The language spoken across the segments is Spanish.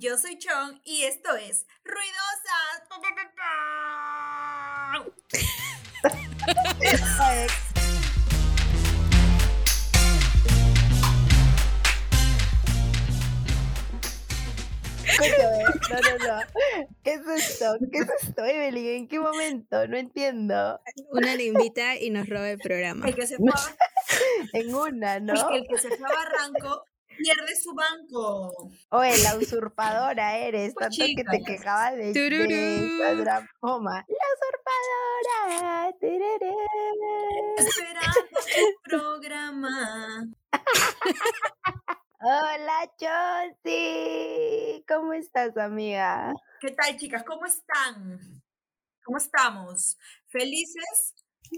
Yo soy Chon y esto es Ruidosas. No, no, no. ¿Qué es esto? ¿Qué es esto, Evelyn? ¿En qué momento? No entiendo. Una le invita y nos roba el programa. El que se fue a, En una, ¿no? el que se fue a Barranco pierde su banco. Oye, la usurpadora eres, tanto que te chicas. quejabas de de Poma. La usurpadora. tururú. Esperando tu programa. Hola, Chonsi. ¿Cómo estás, amiga? ¿Qué tal, chicas? ¿Cómo están? ¿Cómo estamos? ¿Felices?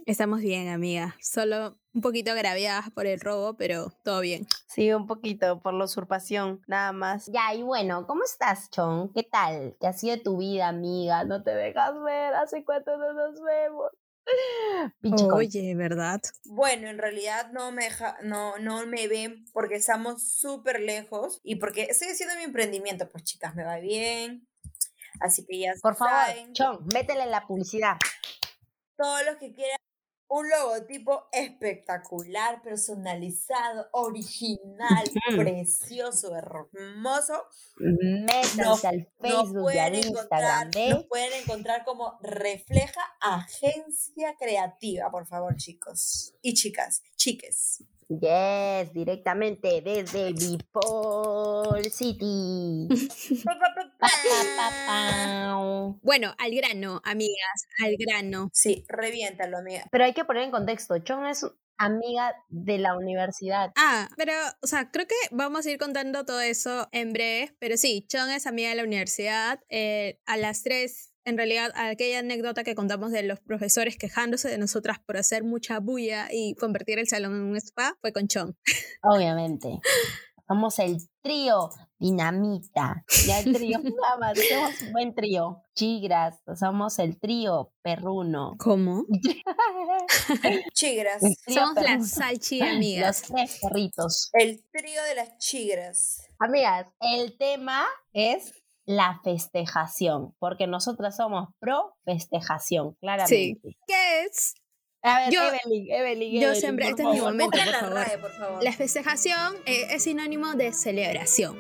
Estamos bien, amiga. Solo un poquito agraviadas por el robo, pero todo bien. Sí, un poquito por la usurpación, nada más. Ya, y bueno, ¿cómo estás, Chon? ¿Qué tal? ¿Qué ha sido tu vida, amiga? No te dejas ver, ¿hace cuánto no nos vemos? Pinche con- Oye, ¿verdad? Bueno, en realidad no me deja, no, no me ven porque estamos súper lejos y porque estoy haciendo mi emprendimiento. Pues chicas, me va bien. Así que ya Por favor, Chon, métele la publicidad. todos los que quieran un logotipo espectacular, personalizado, original, precioso, hermoso, Métanse al Facebook y al Instagram de nos pueden encontrar como Refleja Agencia Creativa, por favor, chicos y chicas, chiques. Yes, directamente desde Bipol City. Bueno, al grano, amigas, al grano. Sí, reviéntalo, amiga. Pero hay que poner en contexto, Chon es amiga de la universidad. Ah, pero, o sea, creo que vamos a ir contando todo eso en breve, pero sí, Chon es amiga de la universidad. eh, a las tres, en realidad, aquella anécdota que contamos de los profesores quejándose de nosotras por hacer mucha bulla y convertir el salón en un spa fue con Chon. Obviamente. Somos el trío dinamita. Ya el trío, nada más, somos un buen trío. Chigras, somos el trío perruno. ¿Cómo? Chigras. Somos perruno. las salchi Los amigas. tres perritos. El trío de las chigras. Amigas, el tema es la festejación, porque nosotras somos pro festejación, claramente. ¿Qué es? A ver, Yo- Evelyn, Evelyn, yo Evelyn, siempre- por este es mi momento. Por la favor. RAE, por favor. La festejación eh, es sinónimo de celebración.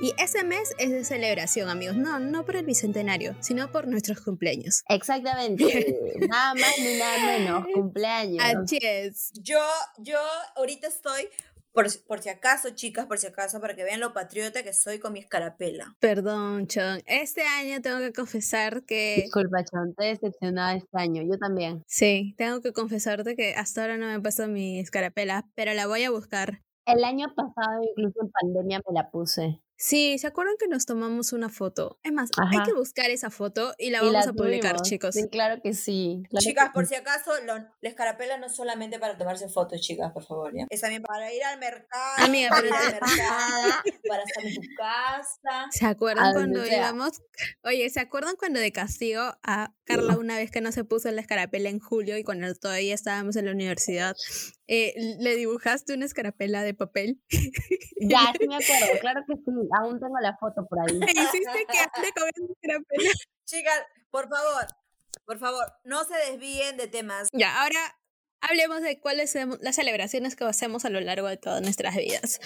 Y ese mes es de celebración, amigos. No, no por el bicentenario, sino por nuestros cumpleaños. Exactamente, nada más ni nada menos, cumpleaños. Así es. Yo, yo ahorita estoy, por, si- por si acaso, chicas, por si acaso, para que vean lo patriota que soy con mi escarapela. Perdón, Chon. Este año tengo que confesar que... Disculpa, Chon, estoy decepcionada este año, yo también. Sí, tengo que confesarte que hasta ahora no me he puesto mi escarapela, pero la voy a buscar. El año pasado, incluso en pandemia, me la puse. Sí, ¿se acuerdan que nos tomamos una foto? Es más, hay que buscar esa foto y la Y vamos la a publicar, tuvimos. chicos. Sí, claro que sí. claro Chicas, que por si acaso, lo- la escarapela no es solamente para tomarse fotos, chicas, por favor, ¿ya? Es también para ir al mercado, Amiga, para ir al mercado, para estar en tu casa. ¿Se acuerdan cuando sea. íbamos? Oye, ¿se acuerdan cuando de castigo a Carla una vez que no se puso la escarapela en julio y cuando todavía estábamos en la universidad, eh, le dibujaste una escarapela de papel? Ya, sí me acuerdo, claro que sí. Aún tengo la foto por ahí. Me hiciste que ande con esa escarapela. Chicas, por favor, por favor, no se desvíen de temas. Ya, ahora hablemos de cuáles son las celebraciones que hacemos a lo largo de todas nuestras vidas.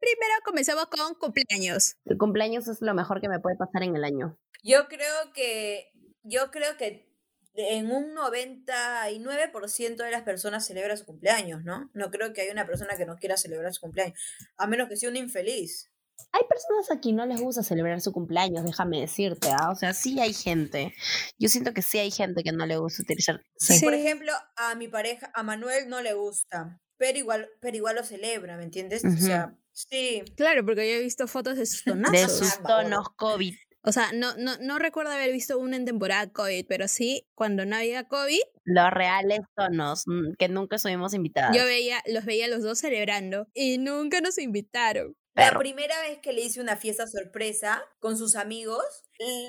Primero comenzamos con cumpleaños. Tu cumpleaños es lo mejor que me puede pasar en el año. Yo creo que, yo creo que en un 99% de las personas celebra su cumpleaños, ¿no? No creo que haya una persona que no quiera celebrar su cumpleaños, a menos que sea un infeliz. Hay personas a quien no les gusta celebrar su cumpleaños, déjame decirte, ¿ah? O sea, sí hay gente. Yo siento que sí hay gente que no le gusta utilizar. Sí. Por ejemplo, a mi pareja, a Manuel no le gusta, pero igual, pero igual lo celebra, ¿me entiendes? O sea, sí. Claro, porque yo he visto fotos de sus De tonazos. sus Caramba, tonos COVID. O sea, no, no, no recuerdo haber visto uno en temporada COVID, pero sí, cuando no había COVID, Los reales tonos, mm, que nunca estuvimos invitadas. yo veía, los veía los dos celebrando y nunca nos invitaron. La primera vez que le hice una fiesta sorpresa con sus amigos,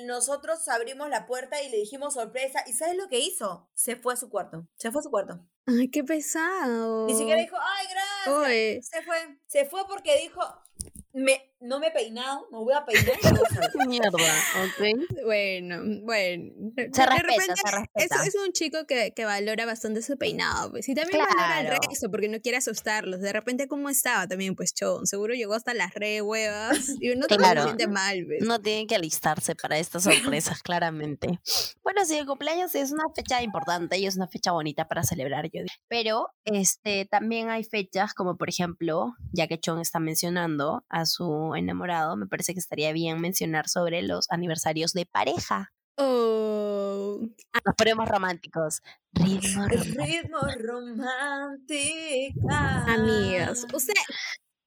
nosotros abrimos la puerta y le dijimos sorpresa. ¿Y sabes lo que hizo? Se fue a su cuarto. Se fue a su cuarto. Ay, qué pesado. Ni siquiera dijo, ay, gracias. Se fue. Se fue porque dijo, me, no me he peinado, me voy a peinar. Mierda, ok. Bueno, bueno. Se respeta, se respeta. Es, un chico que, que, valora bastante su peinado, pues. Y también valora el resto, porque no quiere asustarlos. De repente, ¿cómo estaba también, pues, Chon? Seguro llegó hasta las re huevas. Y no siente mal, ¿ves? No tienen que alistarse para estas sorpresas, claramente. Bueno, sí, el cumpleaños es una fecha importante y es una fecha bonita para celebrar, yo digo. Pero, este, también hay fechas como, por ejemplo, ya que Chon está mencionando a su enamorado, me parece que estaría bien mencionar sobre los aniversarios de pareja. Oh. Nos ponemos románticos. Ritmo romántico. Ritmo romántica. Usted.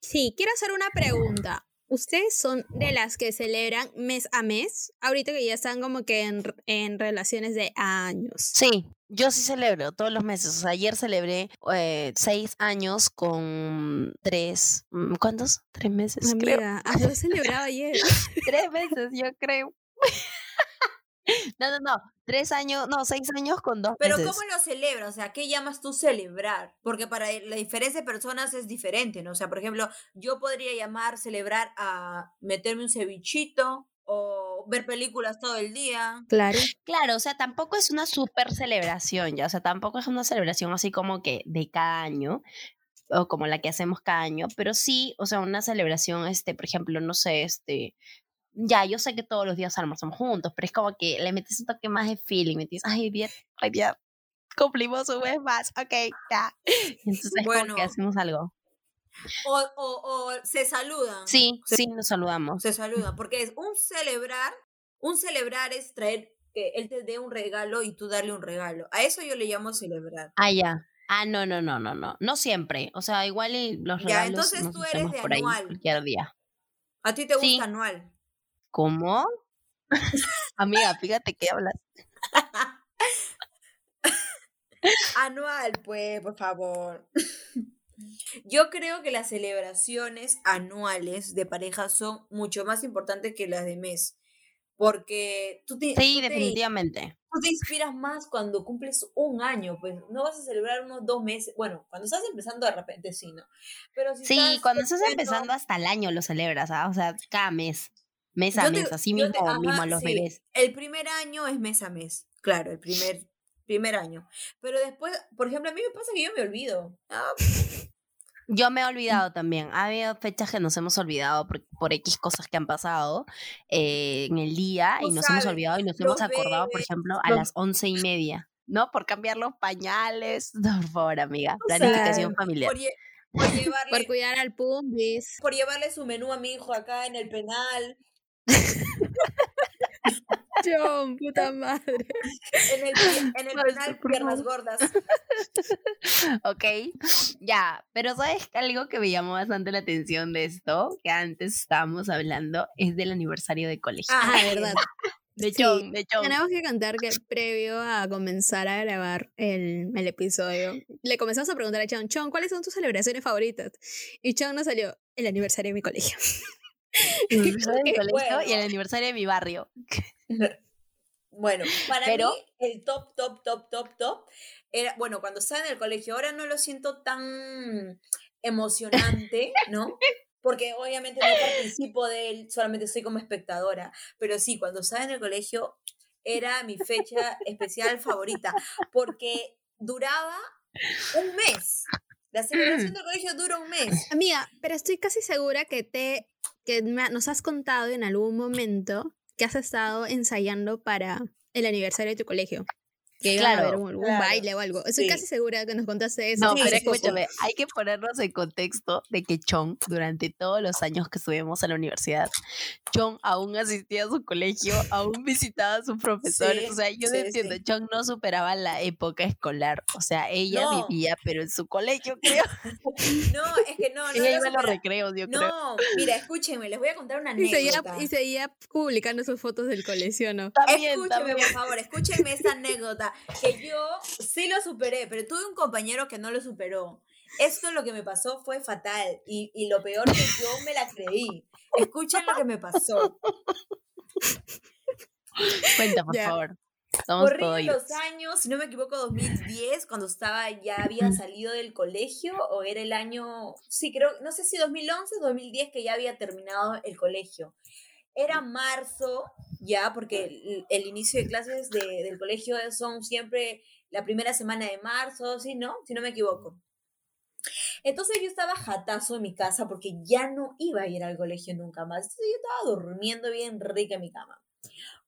Sí, quiero hacer una pregunta. ¿Ustedes son de las que celebran mes a mes? Ahorita que ya están como que en, en relaciones de años. Sí, yo sí celebro todos los meses. O sea, ayer celebré eh, seis años con tres. Mm, ¿Cuántos? Tres meses, Amiga, creo. Ah, yo celebraba ayer. tres meses, yo creo. no, no, no. Tres años, no, seis años con dos Pero meses. ¿cómo lo celebras? O sea, ¿qué llamas tú celebrar? Porque para la diferencia de personas es diferente, ¿no? O sea, por ejemplo, yo podría llamar celebrar a meterme un cevichito, o ver películas todo el día. Claro. Claro, o sea, tampoco es una super celebración, ya, o sea, tampoco es una celebración así como que de cada año o como la que hacemos cada año, pero sí, o sea, una celebración, este, por ejemplo, no sé, este, ya, yo sé que todos los días almorzamos juntos, pero es como que le metes un toque más de feeling, me dices, ay, bien, ay, bien, cumplimos un mes más, ok, ya. Entonces, bueno, como que hacemos algo. O, o, o, se saludan. Sí, sí, nos saludamos. Se saludan, porque es un celebrar, un celebrar es traer que él te dé un regalo y tú darle un regalo. A eso yo le llamo celebrar. Ah, ya. Ah, no, no, no, no, no. No siempre. O sea, igual los regalos. Ya, entonces tú eres de por anual. Ahí cualquier día. A ti te gusta sí. anual. ¿Cómo? Amiga, fíjate que hablas. anual, pues, por favor. Yo creo que las celebraciones anuales de pareja son mucho más importantes que las de mes. Porque tú te. Sí, tú definitivamente. Te, tú te inspiras más cuando cumples un año, pues no vas a celebrar unos dos meses. Bueno, cuando estás empezando de repente sí, ¿no? Pero si sí, estás cuando estás empezando hasta el año lo celebras, ¿ah? O sea, cada mes. Mes a mes, así mismo, te, ajá, mismo los sí. bebés. El primer año es mes a mes, claro, el primer, primer año. Pero después, por ejemplo, a mí me pasa que yo me olvido. Ah, yo me he olvidado también. Ha habido fechas que nos hemos olvidado por, por X cosas que han pasado eh, en el día y nos sabes, hemos olvidado y nos hemos acordado, por ejemplo, a los... las once y media, ¿no? Por cambiar los pañales. Por favor, amiga. Planificación familiar. Por, lle por, llevarle, por cuidar al pumbis. Por llevarle su menú a mi hijo acá en el penal. John, puta madre. En el, en el penal, piernas gordas. ok, ya, pero ¿sabes algo que me llamó bastante la atención de esto? Que antes estábamos hablando, es del aniversario de colegio. Ah, verdad. De hecho, sí, de hecho. Tenemos que contar que previo a comenzar a grabar el, el episodio, le comenzamos a preguntar a Chon, Chon, ¿cuáles son tus celebraciones favoritas? Y Chon nos salió el aniversario de mi colegio. El aniversario de mi colegio bueno. y el aniversario de mi barrio. Bueno, para Pero, mí el top, top, top, top, top era, bueno, cuando estaba en el colegio, ahora no lo siento tan emocionante, ¿no? Porque obviamente no participo de él, solamente soy como espectadora. Pero sí, cuando estaba en el colegio era mi fecha especial favorita, porque duraba un mes. La celebración del colegio dura un mes. Amiga, pero estoy casi segura que te que nos has contado en algún momento que has estado ensayando para el aniversario de tu colegio. Que claro, a haber un, un claro. baile o algo. Estoy Sí. casi segura que nos contaste eso. No, Sí, pero escúchame, hay que ponernos en contexto de que Chong, durante todos los años que estuvimos a la universidad, Chong aún asistía a su colegio, aún visitaba a sus profesores. Sí, o sea, yo no entiendo. Chong no superaba la época escolar. O sea, ella No. vivía, pero en su colegio, creo. No, es que no, no. ella lo iba a los recreos, yo creo. No, mira, escúchenme, les voy a contar una Y seguía, anécdota. y seguía publicando sus fotos del colegio, ¿no? También, Escúcheme, también. por favor, escúchenme esta anécdota. Que yo sí lo superé, pero tuve un compañero que no lo superó. Esto lo que me pasó fue fatal. Y, y lo peor que yo me la creí. Escuchen lo que me pasó. Cuenta, por Ya. favor. Corrí los años, si no me equivoco, 2010, cuando estaba, ya había salido del colegio, o era el año, sí, creo, no sé si 2011 o 2010 que ya había terminado el colegio. Era marzo, ya, porque el, inicio de clases del colegio son siempre la primera semana de marzo, ¿sí, no? Si no me equivoco. Entonces yo estaba jatazo en mi casa porque ya no iba a ir al colegio nunca más. Entonces yo estaba durmiendo bien rica en mi cama.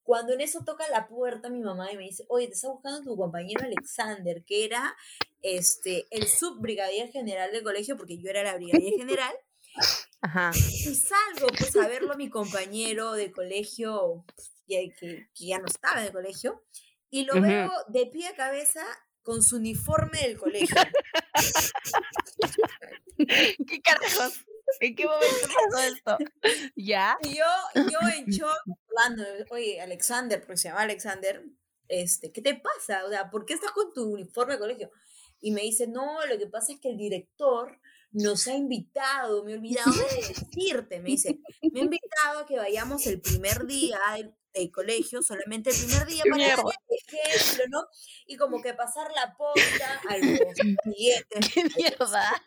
Cuando en eso toca la puerta mi mamá y me dice, oye, te está buscando tu compañero Alexander, que era este, el subbrigadier general del colegio, porque yo era la brigadier general. Ajá. Y salgo pues a verlo a mi compañero de colegio, que, que, ya no estaba en el colegio, y lo veo de pie a cabeza con su uniforme del colegio. ¿Qué carajos? ¿En qué momento pasó esto? ¿Ya? Y yo, yo en shock, hablando, oye, Alexander, porque se llama Alexander, este, ¿qué te pasa? O sea, ¿por qué estás con tu uniforme de colegio? Y me dice, no, lo que pasa es que el director nos ha invitado, me he olvidado de decirte, me dice, me ha invitado a que vayamos el primer día del colegio, solamente el primer día para ejemplo, ¿no? Y como que pasar la posta a los siguientes. ¿Qué mierda?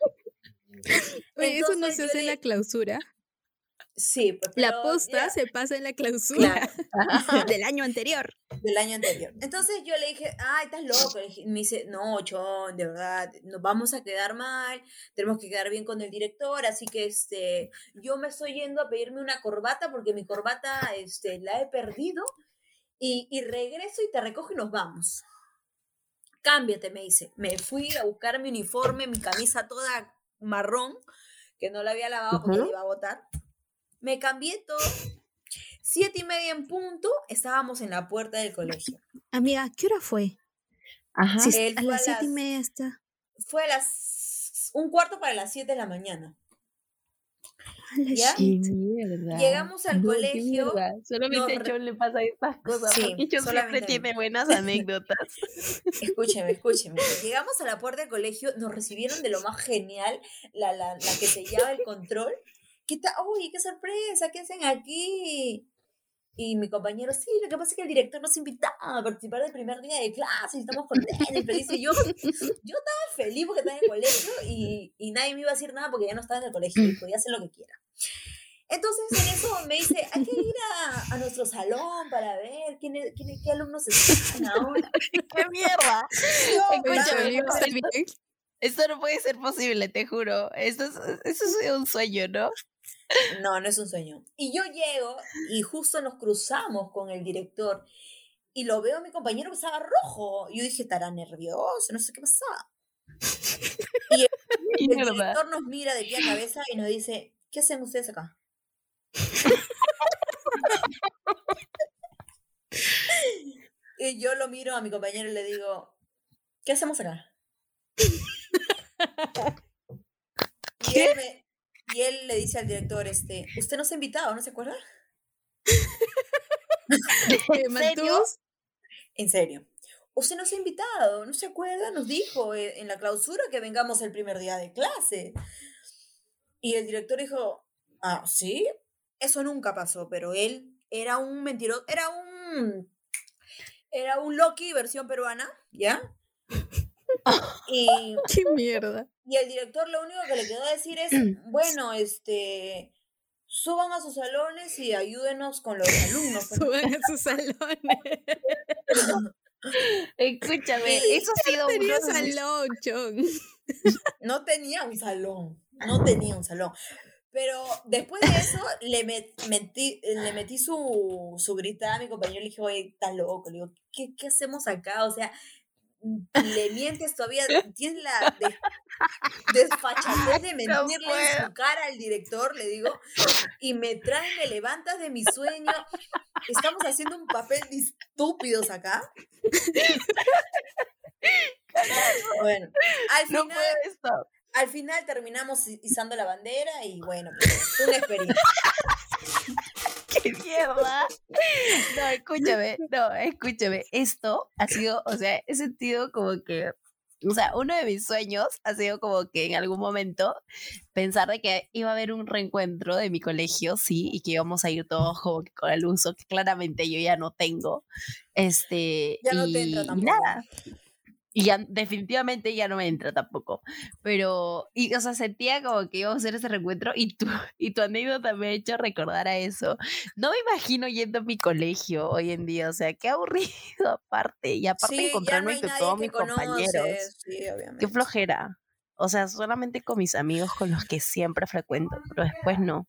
eso no se hace en la clausura. Sí, pues, la posta se pasa en la clausura del año anterior. Del año anterior. Entonces yo le dije, ay, estás loco. me dice, no, Chon, de verdad, nos vamos a quedar mal, tenemos que quedar bien con el director, así que este, yo me estoy yendo a pedirme una corbata porque mi corbata este, la he perdido y, y regreso y te recojo y nos vamos. Cámbiate, me dice. Me fui a buscar mi uniforme, mi camisa toda marrón, que no la había lavado porque la iba a botar. Me cambié todo. Siete y media en punto, estábamos en la puerta del colegio. Amiga, ¿qué hora fue? Ajá. a las siete y media está. Fue a las un cuarto para las siete de la mañana. ¿Ya? Llegamos al colegio. Solamente a John le pasa estas cosas. Sí, porque John siempre tiene buenas anécdotas. escúcheme, escúcheme. Llegamos a la puerta del colegio, nos recibieron de lo más genial, la, la, la que sellaba el control. ¿Qué tal? ¡Uy, qué sorpresa! ¿Qué hacen aquí? Y mi compañero, sí, lo que pasa es que el director nos invitaba a participar del primer día de clase y estamos contentos y felices. Yo, yo estaba feliz porque estaba en el colegio y, y, nadie me iba a decir nada porque ya no estaba en el colegio y podía hacer lo que quiera. Entonces en eso me dice, hay que ir a, a nuestro salón para ver quién, quién, qué alumnos están ahora. ¡Qué mierda! Escúchame, esto, no puede ser posible, te juro. Esto es, esto es un sueño, ¿no? No, no es un sueño. Y yo llego y justo nos cruzamos con el director y lo veo a mi compañero que estaba rojo. Y yo dije, estará nervioso, no sé qué pasaba. Y el, director nos mira de pie a cabeza y nos dice, ¿qué hacen ustedes acá? y yo lo miro a mi compañero y le digo, ¿qué hacemos acá? Y él me, y él le dice al director, este, usted nos ha invitado, ¿no se acuerda? ¿En serio? En serio. Usted nos ha invitado, ¿no se acuerda? Nos dijo eh, en la clausura que vengamos el primer día de clase. Y el director dijo, ah, ¿sí? Eso nunca pasó, pero él era un mentiroso, era un... Era un Loki versión peruana, ¿ya? Y, ¡Qué mierda! Y el director lo único que le quedó decir es, bueno, este, suban a sus salones y ayúdenos con los alumnos. suban a sus salones. Escúchame, eso ha sido tenía un salón, No tenía un salón, no tenía un salón. Pero después de eso le, metí, le metí su, su gritada a mi compañero y le dije, oye, estás loco. Le digo, ¿qué, ¿qué hacemos acá? O sea, le mientes todavía, tienes la desfachatez de mentirle en su cara al director, le digo, y me trae, me levantas de mi sueño. Estamos haciendo un papel de estúpidos acá. bueno, al final, al final terminamos izando la bandera y bueno, pues, una experiencia. ¡Qué mierda! No, escúchame, no, escúchame. Esto ha sido, o sea, he sentido como que o sea, uno de mis sueños ha sido como que en algún momento pensar de que iba a haber un reencuentro de mi colegio, sí, y que íbamos a ir todos como que con el uso que claramente yo ya no tengo. Este, ya no y, te entra y nada. Y ya definitivamente ya no me entra tampoco. Pero, y, o sea, sentía como que íbamos a hacer ese reencuentro y tu, y tu anécdota me ha hecho recordar a eso. No me imagino yendo a mi colegio hoy en día, o sea, qué aburrido aparte. Y aparte Sí, ya no encontrarme con todos mis compañeros. Sí, Qué flojera. O sea, solamente con mis amigos con los que siempre frecuento, pero después no.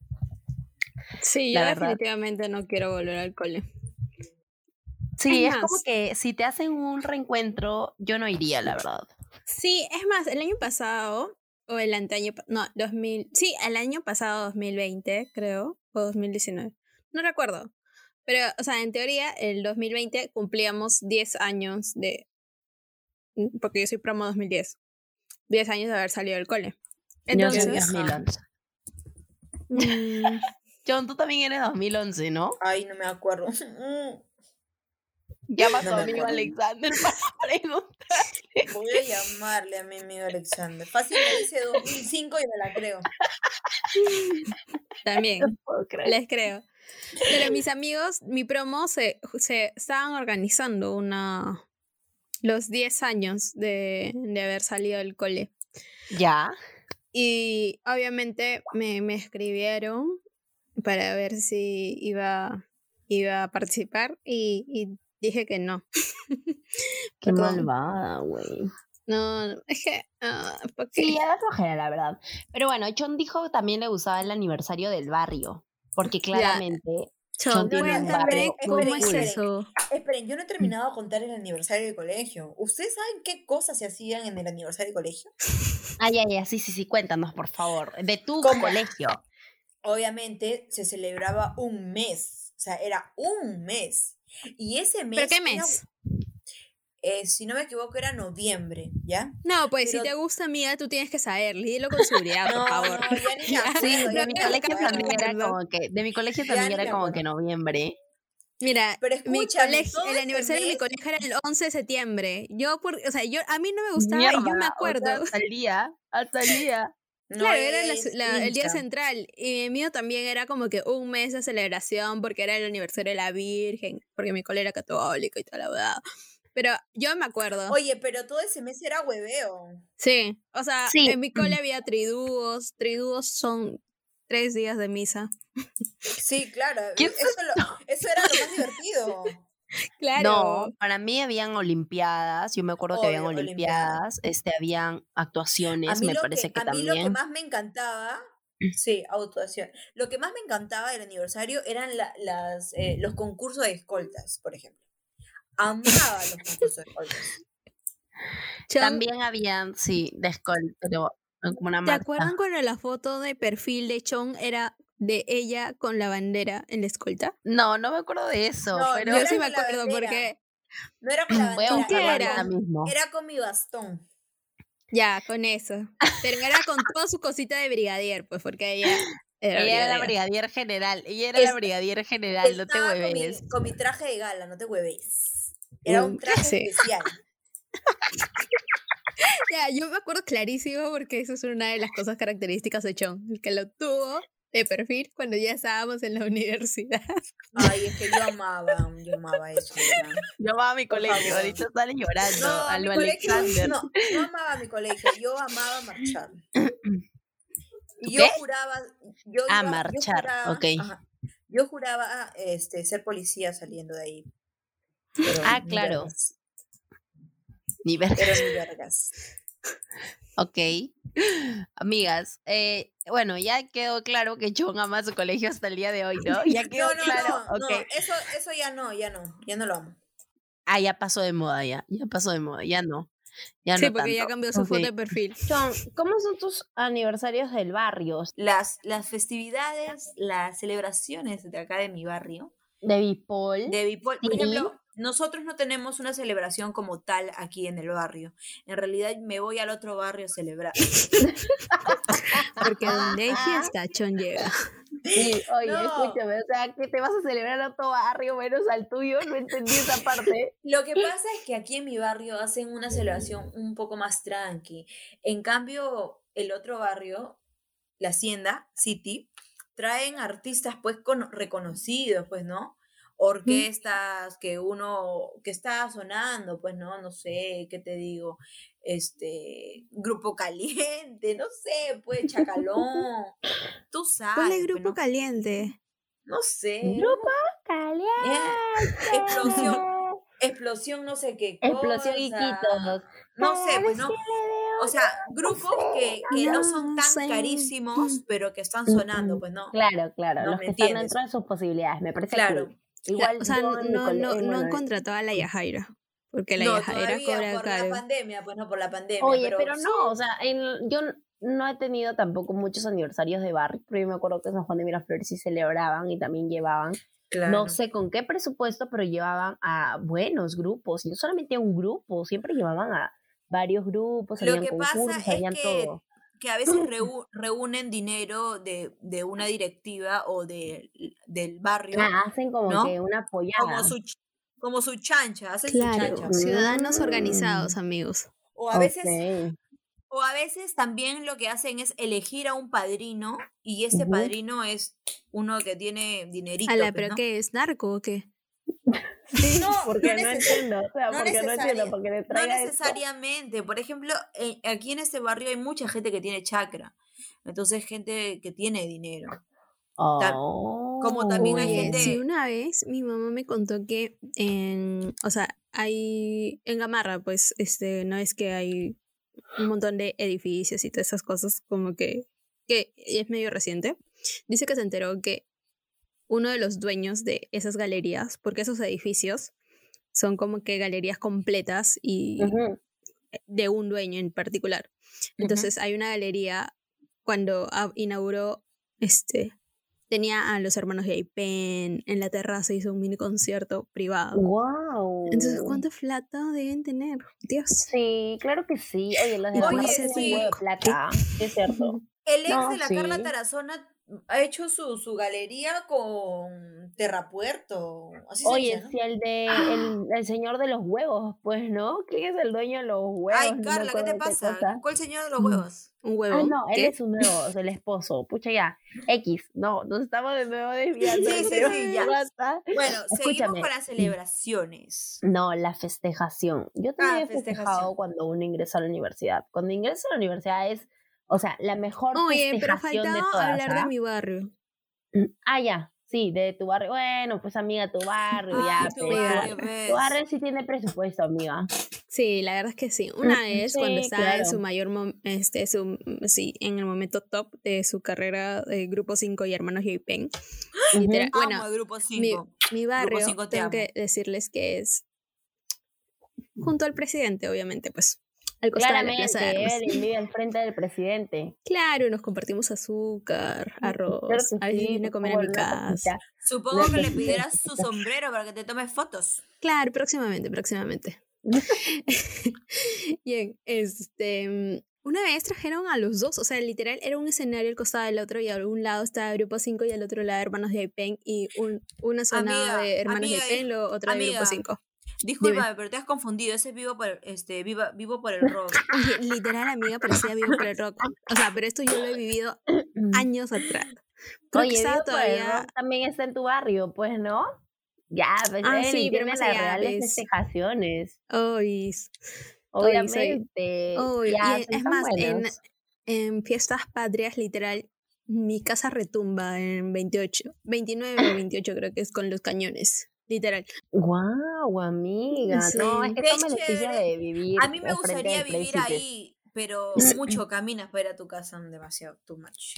Sí, La yo verdad. definitivamente no quiero volver al cole. Sí, Es es como que si te hacen un reencuentro, yo no iría, la verdad. Sí, es más, el año pasado, o el anteaño, no, 2000, sí, el año pasado, 2020, creo, o 2019, no recuerdo. Pero, o sea, en teoría, el 2020 cumplíamos 10 años de, mm, porque yo soy promo 2010, 10 años de haber salido del cole. Yo soy Entonces, 2011. mm, John, tú también eres 2011, ¿no? Ay, no me acuerdo. Llama a tu No amigo. Alexander para preguntarle. Voy a llamarle a mi amigo Alexander. Fácil me dice 2005 y me la creo. también. No puedo creer. Les creo. Pero mis amigos, mi promo, se, se estaban organizando una los 10 años de, de haber salido del cole. Ya. Y obviamente me, me escribieron para ver si iba, iba a participar y, y dije que no. Qué Porque- malvada, güey. No, no, es que... ah, ¿por qué? Sí, ya da flojera, la verdad. Pero bueno, John dijo que también le gustaba el aniversario del barrio. Porque claramente Chon, John tiene un barrio muy ¿Cómo es cool. eso? Esperen, yo no he terminado de contar el aniversario del colegio. ¿Ustedes saben qué cosas se hacían en el aniversario del colegio? Ay, ay, ay, sí, sí, sí, cuéntanos, por favor. De tu ¿Cómo? colegio. Obviamente se celebraba un mes. O sea, era un mes. Y ese mes. ¿Pero qué era- mes? eh, si no me equivoco, era noviembre, ¿ya? No, pues si Pero- te gusta, amiga, tú tienes que saberlo. Dilo con seguridad, por favor. no, ya ni me Ya, acuerdo, Sí, ya de mi colegio acuerdo. también era acuerdo. como que, de mi colegio también era como acuerdo. que noviembre. Mira, Pero mi colegio, el ese aniversario de mi mes- colegio era el 11 de septiembre. Yo, por, o sea, yo, a mí no me gustaba y yo me Mierda, o sea, acuerdo. hasta el día, hasta el día. No, Claro, era la- es la- el día central. Y el mío también era como que un mes de celebración porque era el aniversario de la Virgen, porque mi cole era católico y toda la verdad. Pero yo me acuerdo. Oye, pero todo ese mes era hueveo. Sí, o sea, Sí. en mi cole había tridúos. Tridúos son tres días de misa. Sí, claro. ¿Qué Eso, lo- eso era lo más divertido. Claro. No, para mí habían olimpiadas, yo me acuerdo que habían olimpiadas, este, habían actuaciones, me parece que, que, a mí lo que también. más me encantaba, sí, actuación. Lo que más me encantaba del aniversario eran la- las, eh, los concursos de escoltas, por ejemplo. Amaba los concursos de escoltas. También habían, sí, de escol- pero como una ¿Te marcha. acuerdan cuando la foto de perfil de Chong era de ella con la bandera en la escolta? No, no me acuerdo de eso, No, pero no Yo sí me acuerdo porque No era con la bandera, ¿Con qué buscarlo era? ahorita mismo. Era con mi bastón. ya, con eso. Pero era con toda su cosita de brigadier, pues porque ella era Ella era la brigadier. general, ella era la brigadier general, no te Estaba con mi, hueves. con mi traje de gala, no te hueves. Era un Mm, traje sí. especial. Ya, yo me acuerdo clarísimo porque eso es una de las cosas características de Chong, el que lo tuvo de perfil cuando ya estábamos en la universidad. Ay, es que yo amaba, yo amaba eso. ¿verdad? Yo amaba mi colegio, ahorita sale llorando No, a lo colegio, Alexander. no, no amaba mi colegio, yo amaba marchar. Y yo qué? juraba, yo Ah, iba- yo marchar, juraba- ok. ajá, yo juraba este, ser policía saliendo de ahí. Pero Ah, ni claro. vergas, Ni ver- Pero ni vergas. Ok. Amigas, eh, bueno, ya quedó claro que John ama su colegio hasta el día de hoy, ¿no? Ya quedó No, no, claro. no, no, ok. eso, eso ya no, ya no, ya no lo amo. Ah, ya pasó de moda, ya. Ya pasó de moda, ya no. Ya sí, no porque ya tanto. cambió su Ok. foto de perfil. John, ¿cómo son tus aniversarios del barrio? Las, las festividades, las celebraciones de acá de mi barrio, De Bipol. de Bipol, por Sí. ejemplo, nosotros no tenemos una celebración como tal aquí en el barrio. En realidad me voy al otro barrio a celebrar. Porque donde hay fiesta, Chon llega. Sí, oye, escúchame, o sea, que te vas a celebrar a tu barrio menos al tuyo, no entendí esa parte. Lo que pasa es que aquí en mi barrio hacen una celebración un poco más tranqui. En cambio, el otro barrio, la Hacienda City, traen artistas pues reconocidos, pues, ¿no? Orquestas que uno, que está sonando, pues no, no sé, ¿qué te digo? Este, Grupo Caliente, no sé, pues Chacalón, tú sabes. ¿Cuál es pues, Grupo Caliente? No sé. Grupo Caliente. explosión, explosión, no sé qué cosa. Explosión y quitos. No sé, pues no. O sea, grupos que, que no son tan carísimos, pero que están sonando, pues no. Claro, claro, los que están dentro de sus posibilidades, me parece claro. Igual o sea, no, no, no, han contratado a la Yajaira. Porque la Yajaira cobra por la pandemia, pues no por la pandemia. Oye, pero, no, o sea, yo no he tenido tampoco muchos aniversarios de barrio, pero yo me acuerdo que San Juan de Miraflores sí celebraban y también llevaban, no sé con qué presupuesto, pero llevaban a buenos grupos, y no solamente a un grupo, siempre llevaban a varios grupos, Lo que pasa es que, todo. Que a veces reúnen dinero de, de, una directiva o de, del barrio. Ah, hacen como que una apoyada. Como su, como su chancha, hacen su chancha. Ciudadanos organizados, amigos. O a veces o a veces también lo que hacen es elegir a un padrino y ese padrino es uno que tiene dinerito. Ala, pues, ¿pero qué es? ¿Narco o qué? No, porque no, entiendo, o sea, porque no entiendo, porque le No necesariamente, por ejemplo, eh, aquí en este barrio hay mucha gente que tiene chakra, entonces gente que tiene dinero. como también hay gente... Sí, una vez mi mamá me contó que en, o sea, hay, en Gamarra, pues, este, no es que hay un montón de edificios y todas esas cosas como que, que es medio reciente. Dice que se enteró que uno de los dueños de esas galerías, porque esos edificios son como que galerías completas y de un dueño en particular. Entonces hay una galería cuando inauguró este tenía a los hermanos de Pen en la terraza hizo un mini concierto privado. Wow. Entonces, ¿cuánta plata deben tener? Dios. Sí, claro que sí. Oye, los de Oye, sí. de plata, es cierto. El ex de la Carla Tarazona ha hecho su, su galería con Terrapuerto. Así Oye, si el de el, señor de los huevos, pues, ¿no? ¿Quién es el dueño de los huevos? Ay, Carla, ¿qué te pasa? ¿Cuál señor de los huevos? Un huevo. Ah, no, él es un nuevo, es el esposo. Pucha ya. X, no, nos estamos de nuevo desviando. Sí, sí, sí, ya. Bueno, seguimos con las celebraciones. No, la festejación. Yo también ah, he festejado cuando uno ingresa a la universidad. Cuando ingresa a la universidad es o sea, la mejor Oye, pero faltaba hablar de ¿ah? mi barrio. Mm, ah, ya. Sí, de tu barrio. Bueno, pues amiga, tu barrio, ya. Tu barrio, tu barrio sí tiene presupuesto, amiga. Sí, la verdad es que sí. Una vez cuando estaba en su mayor, este, su, sí, en el momento top de su carrera de Grupo 5 y Hermanos J. Pen. bueno, Grupo 5. Mi, barrio, tengo que decirles que es junto al presidente, obviamente, pues al Claramente, él vive al frente del presidente. Claro, nos compartimos azúcar, arroz. a veces viene a comer a mi casa. Supongo que le pidieras su sombrero para que te tomes fotos. Claro, próximamente, próximamente. Bien, este. Una vez trajeron a los dos, o sea, literal era un escenario al costado del otro y a un lado estaba Grupo 5 y al otro lado Hermanos de Pen y un, una zona de Hermanos de Pen, lo otro de Grupo 5. Disculpa, pero te has confundido. Ese es vivo por, este, viva, vivo por el rock. literal, amiga, parecía vivo por el rock. O sea, pero esto yo lo he vivido años atrás. Oye, todavía... también está en tu barrio, pues, ¿no? Ya, pues ah, sí, pero las reales festejaciones. Obviamente. es más, en, en fiestas patrias, literal, mi casa retumba en 28, 29 o 28 creo que es con los cañones literal. Guau, amiga. No, es que toma de vivir. A mí me gustaría vivir ahí, pero mucho caminas para ir a tu casa, demasiado, too much.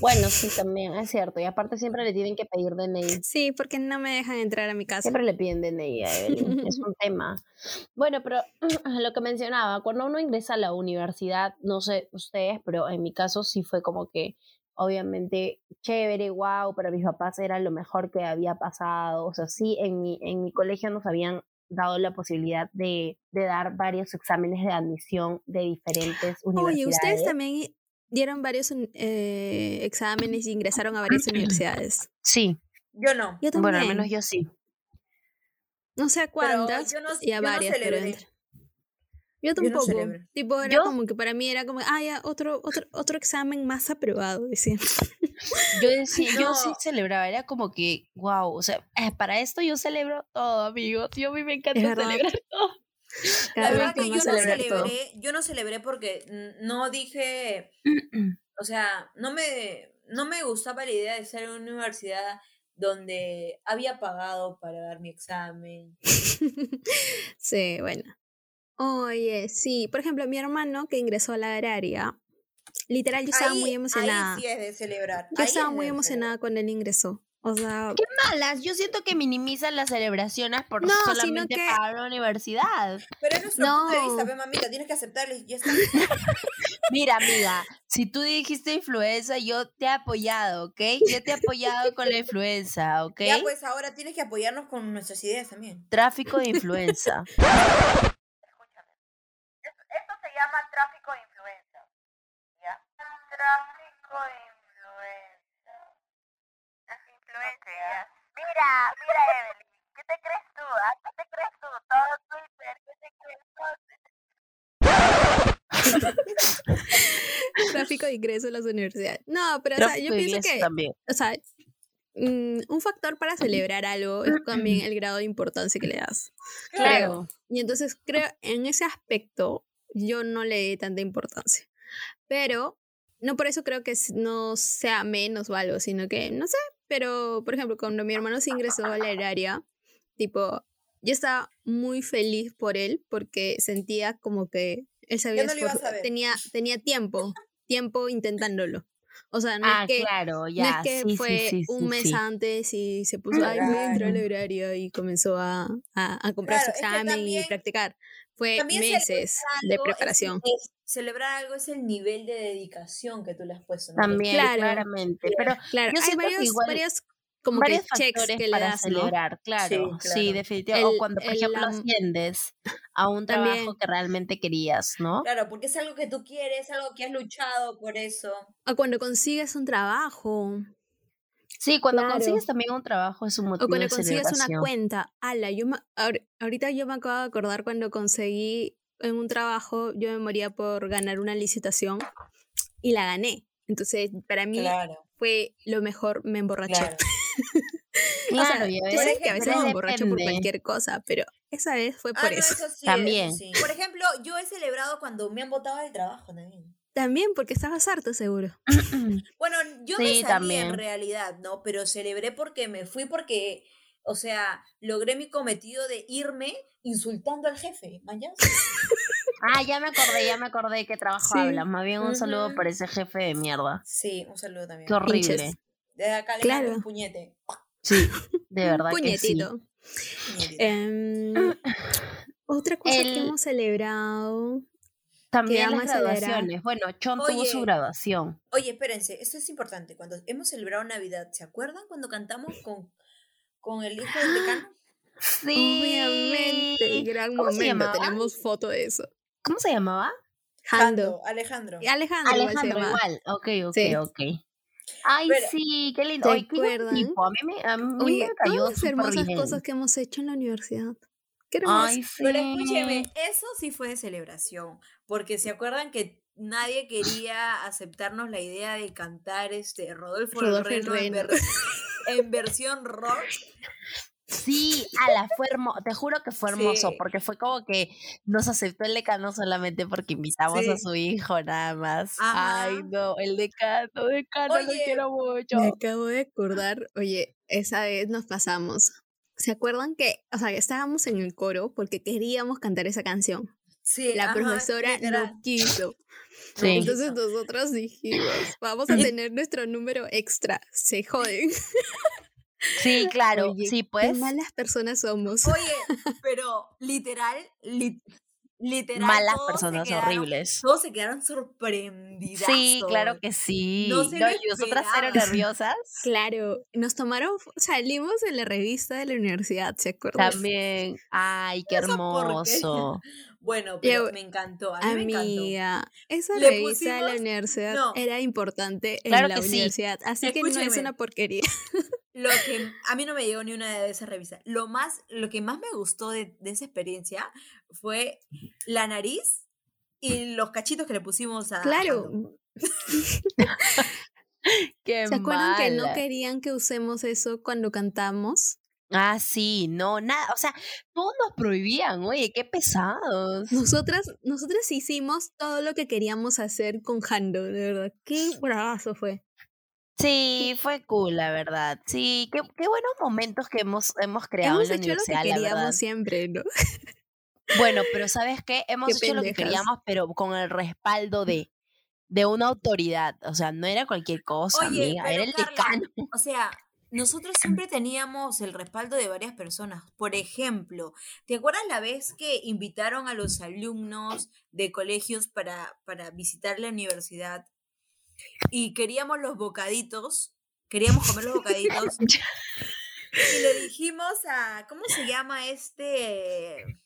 Bueno, sí, también, es cierto. Y aparte siempre le tienen que pedir DNI. Sí, porque no me dejan entrar a mi casa. Siempre le piden DNI a Evelyn, es un tema. Bueno, pero lo que mencionaba, cuando uno ingresa a la universidad, no sé ustedes, pero en mi caso sí fue como que obviamente chévere, wow, para mis papás era lo mejor que había pasado. O sea, sí, en mi, en mi colegio nos habían dado la posibilidad de, de dar varios exámenes de admisión de diferentes universidades. Oye, ustedes también dieron varios eh, exámenes y ingresaron a varias universidades. Sí. Yo no. Yo también. Bueno, al menos yo sí. No sé cuántas yo no- y a yo no varias, pero celebré. entré. Yo Yo no tampoco. tipo, era Yo- como que para mí era como, ah, ya, otro, otro, otro examen más aprobado, decía. Yo decía, yo sí celebraba, era como que, wow, o sea, eh, para esto yo celebro todo, amigos. Yo a mí me encanta celebrar todo. La verdad que yo no todo. celebré, yo no celebré porque no dije, o sea, no me, no me gustaba la idea de en una universidad donde había pagado para dar mi examen. sí, bueno. Oye, sí. Por ejemplo, mi hermano que ingresó a la agraria, literal, yo estaba Ahí- muy emocionada. Ahí sí es de celebrar. Yo ahí estaba es muy emocionada cuando él ingresó. O sea, Malas, yo siento que minimizan las celebraciones por No, sino solamente que- pagar la universidad. celebrar. Pero es nuestro punto de No. vista, pe, mamita, tienes que aceptarlo y ya está. Mira, amiga, si tú dijiste influenza, yo te he apoyado, ¿ok? Yo te he apoyado con la influenza, ¿ok? Ya pues ahora tienes que apoyarnos con nuestras ideas también. Tráfico de influenza. Llama tráfico de influencia. ¿Ya? Tráfico de influencia. Las influencias. Mira, mira, Evelyn. ¿Qué te crees tú? ah? ¿Qué te crees tú? Todo Twitter. ¿Qué te crees tú? tráfico de ingreso a las universidades. No, pero o sea, yo pienso que, también. o sea, mm, un factor para celebrar algo es también el grado de importancia que le das. Claro. Y entonces creo, en ese aspecto, yo no le di tanta importancia. Pero no por eso creo que no sea menos o algo, sino que, no sé, pero por ejemplo, cuando mi hermano se ingresó a la área, tipo, yo estaba muy feliz por él porque sentía como que él se había no tenía, tenía tiempo, tiempo intentándolo. O sea, no Ah, es que, claro, no ya. es que sí, fue sí, un sí, mes sí. antes y se puso, ay, voy a entrar a la Claro. horaria y comenzó a, a, a comprar Claro, su es que examen también- y practicar. Fue También meses de preparación. es- celebrar algo es el nivel de dedicación que tú le has puesto. ¿no? También, Claro. claramente. Pero Claro, yo hay varios, igual varios como varios que checks factores que le para das, ¿no? celebrar, claro. Sí, claro. definitivamente. O cuando, por el, ejemplo, asciendes a un También. trabajo que realmente querías, ¿no? Claro, porque es algo que tú quieres, algo que has luchado por eso. O cuando consigues un trabajo. Sí, cuando Claro. consigues también un trabajo es un motivo O cuando de consigues una cuenta. Ala, yo me- ahor- ahorita yo me acabo de acordar cuando conseguí en un trabajo, yo me moría por ganar una licitación y la gané. Entonces, para mí Claro, fue lo mejor, me emborraché. claro. O sea, Claro, ya yo ves, sé que a veces me emborracho por cualquier cosa, pero esa vez fue Ah, por no, eso. eso sí, También. eso sí. Por ejemplo, yo he celebrado cuando me han votado del trabajo también. También porque estabas harto seguro. Bueno, yo me Sí, salí también. en realidad, ¿no? Pero celebré porque me fui porque, o sea, logré mi cometido de irme insultando al jefe, ¿mañas? Ah, ya me acordé, ya me acordé qué trabajo Sí. hablas. Más bien un saludo por ese jefe de mierda. Sí, un saludo también. Qué horrible. Pinches. Desde acá le Claro. un puñete. Sí, de verdad que sí. Puñetito. Puñetito. Em, otra cosa que hemos celebrado. También las graduaciones. Bueno, Chon tuvo su Oye. graduación. Oye, espérense, esto es importante. Cuando hemos celebrado Navidad, ¿se acuerdan cuando cantamos con, con el hijo del decano? Sí. Obviamente, gran ¿Cómo se momento. llamaba? Tenemos foto de eso. ¿Cómo se llamaba? Jando. Alejandro. Alejandro, Alejandro igual. Ok, ok, Sí. ok. Ay, Pero- sí, qué lindo. ¿Te Ay, qué buen acuerdan? tipo. A mí me, a mí Oye, me cayó todas las hermosas bien. cosas que hemos hecho en la universidad. Qué hermoso. Ay, sí. Pero escúcheme, eso sí fue de celebración, porque se acuerdan que nadie quería aceptarnos la idea de cantar este Rodolfo, Rodolfo el Reno en, Reno. ver- en versión rock. Sí, ala, fue hermoso. Te juro que fue hermoso, Sí. porque fue como que nos aceptó el decano solamente porque invitamos a su hijo nada más. Ajá. Ay, no, el decano, decano, lo Oye, quiero mucho. Me acabo de acordar, oye, esa vez nos pasamos. ¿Se acuerdan que, o sea, estábamos en el coro porque queríamos cantar esa canción? Sí, La ajá, profesora no quiso. Sí. Entonces nosotros dijimos, vamos a tener nuestro número extra. Se joden. Sí, claro, Oye, sí, Qué pues. malas personas somos. Oye, pero literal, li- literal. Malas personas quedaron- horribles. Todos se quedaron sorprendidos. Sí, claro que sí. No se No, y nosotras esperaban. nerviosas. Claro, nos tomaron, salimos en la revista de la universidad, ¿se acuerdan? También. Ay, qué hermoso. Bueno, pero me encantó. A mí me encantó. esa revista de la universidad era importante en la universidad. Así que no es una porquería. Lo que a mí no me llegó ni una de esas revistas. Lo más, lo que más me gustó de, esa experiencia fue la nariz y los cachitos que le pusimos a. Claro. ¿Se acuerdan que no querían que usemos eso cuando cantamos? Ah, sí, no, nada, o sea, todos nos prohibían, oye, qué pesados. Nosotras, nosotras hicimos todo lo que queríamos hacer con Hando, de verdad, qué bravazo fue. Sí, fue cool, la verdad. Sí, qué, qué buenos momentos que hemos, hemos creado hemos en la hecho lo que queríamos siempre, ¿no? Bueno, pero ¿sabes qué? Hemos hecho lo que queríamos, pero con el respaldo de, de una autoridad. O sea, no era cualquier cosa, amiga, era el decano. O sea, nosotros siempre teníamos el respaldo de varias personas. Por ejemplo, ¿te acuerdas la vez que invitaron a los alumnos de colegios para, para visitar la universidad y queríamos los bocaditos? Queríamos comer los bocaditos. y le dijimos a, ¿cómo se llama este?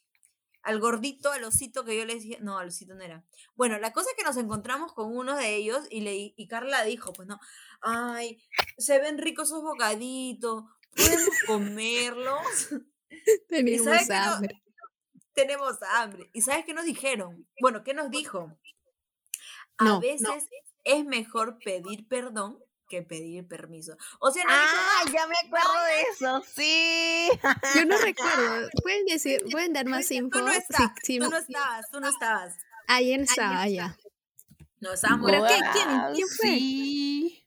al gordito, al osito que yo le decía, no, al osito no era. Bueno, la cosa es que nos encontramos con uno de ellos y, le, y Carla dijo, pues no, ay, se ven ricos esos bocaditos, podemos comerlos. Tenemos hambre. tenemos hambre. ¿Y sabes qué nos dijeron? Bueno, ¿qué nos dijo? A veces es mejor pedir perdón que pedir permiso. O sea, ah, ya me acuerdo de eso, sí. Yo no recuerdo. Pueden decir, pueden dar más info. Tú no, estabas, tú no estabas, tú no estabas. Ayer estaba ya. No, estábamos. ¿Pero quién, quién, fue? Sí.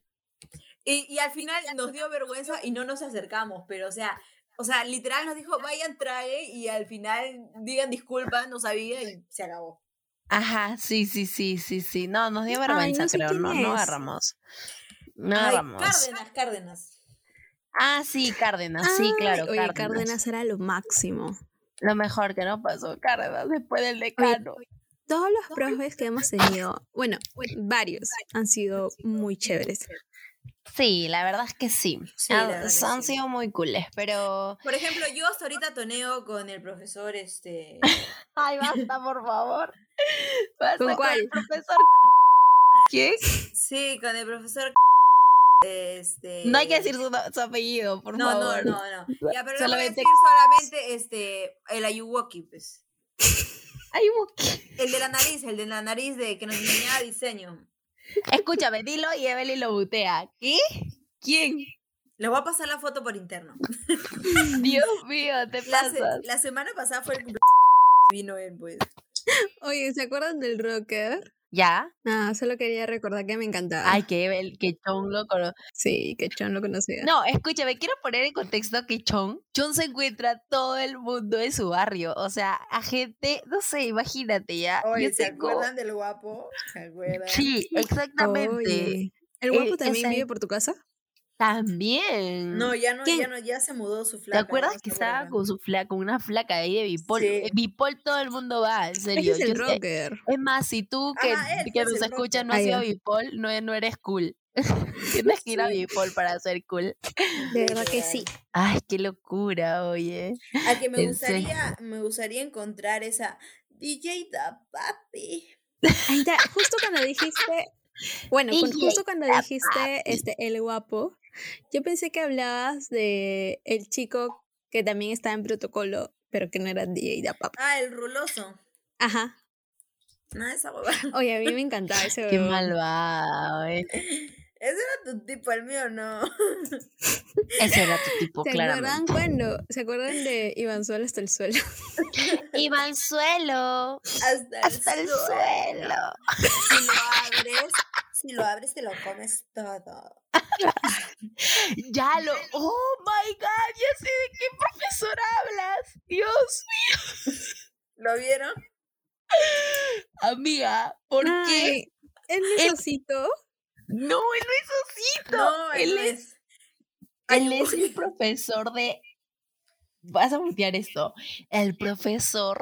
Y, y al final nos dio vergüenza y no nos acercamos, pero o sea, o sea, literal nos dijo, vayan, trae, y al final digan disculpas, no sabía y se acabó. Ajá, sí, sí, sí, sí, sí. No, nos dio vergüenza, pero no, no agarramos. No agarramos. Cárdenas, Cárdenas. Ah, sí, Cárdenas, sí, claro. Oye, Cárdenas. era lo máximo. Lo mejor que no pasó, Cárdenas, después del decano. todos los profes que hemos tenido, bueno, varios, han sido muy chéveres. Sí, la verdad es que sí. han, sido muy cooles, pero. Por ejemplo, yo hasta ahorita toneo con el profesor este. Ay, basta, por favor. ¿Con cuál? el profesor. ¿Qué? Sí, con el profesor. Este... No hay que decir su, apellido, por favor. No, no, no. Ya, pero solamente... voy a decir solamente este, el Ayuwoki, pues. Ayuwoki. El de la nariz, el de la nariz de que nos enseñaba diseño. Escúchame, dilo y Evelyn lo butea. ¿Qué? ¿Quién? Le voy a pasar la foto por interno. Dios mío, te pasas. La, semana pasada fue el cumpleaños. Vino él, pues. Oye, ¿se acuerdan del rocker? ¿Ya? No, solo quería recordar que me encantaba. Ay, que, que Chong lo conocía. Sí, que Chong lo conocía. No, escúchame, quiero poner en contexto que Chong, Chong se encuentra todo el mundo en su barrio. O sea, a gente, no sé, imagínate ya. Oye, ¿se acuerdan del guapo? ¿Se acuerdan? Sí, exactamente. ¿El guapo también vive por tu casa? También. No, ya no, ya no, ya se mudó su flaca. ¿Te acuerdas que estaba con su flaca, con una flaca ahí de Bipol? Sí. Bipol todo el mundo va, en serio. Es el rocker. es más, si tú que, que nos escuchas no has ido a Bipol, no, no eres cool. Tienes que ir a Bipol para ser cool. De verdad que sí. Ay, qué locura, oye. A que me gustaría, me gustaría encontrar esa DJ da papi. justo cuando dijiste, bueno, justo cuando dijiste este el guapo, yo pensé que hablabas de el chico que también está en protocolo, pero que no era DJ de papá. Ah, el ruloso. Ajá. No, esa Oye, a mí me encantaba ese Qué malvado, eh. Ese era tu tipo, el mío no. Ese era tu tipo, claro. ¿Se acuerdan cuando? ¿Se acuerdan de Iván Suelo hasta el suelo? Iván Suelo. Hasta el, suelo. Si lo abres, si lo abres te lo comes todo. ya lo. Oh my god, ya sé de qué profesor hablas. Dios mío. ¿Lo vieron? Amiga, ¿por qué? ¿El osito? No, él no es osito. No, él, es. Él es el profesor de. Vas a mutear esto. El profesor.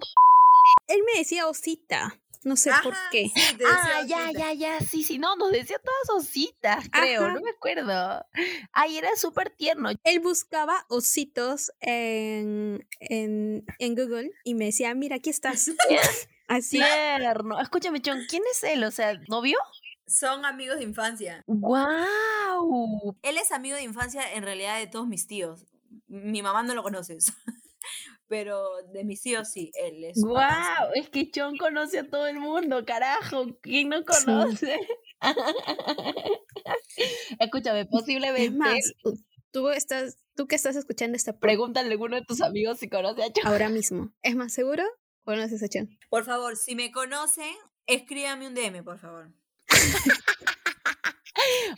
Él me decía osita. No sé por qué. ah, ya, ya, ya, sí, sí, no, nos decía todas ositas, creo, no me acuerdo. Ay, era súper tierno. Él buscaba ositos en, en, en, Google y me decía, mira, aquí estás. Así. Tierno. Escúchame, Chon, ¿quién es él? O sea, ¿novio? Son amigos de infancia. ¡Guau! Él es amigo de infancia en realidad de todos mis tíos. Mi mamá no lo conoce, pero de mis tíos sí, él es. ¡Guau! Es que Chon conoce a todo el mundo, carajo. ¿Quién no conoce? Escúchame, posiblemente. Es más, tú estás, tú que estás escuchando esta Pregúntale a alguno de tus amigos si conoce a Chon. Ahora mismo. ¿Es más seguro? ¿Conoces a Chon? Por favor, si me conocen, escríbame un DM, por favor.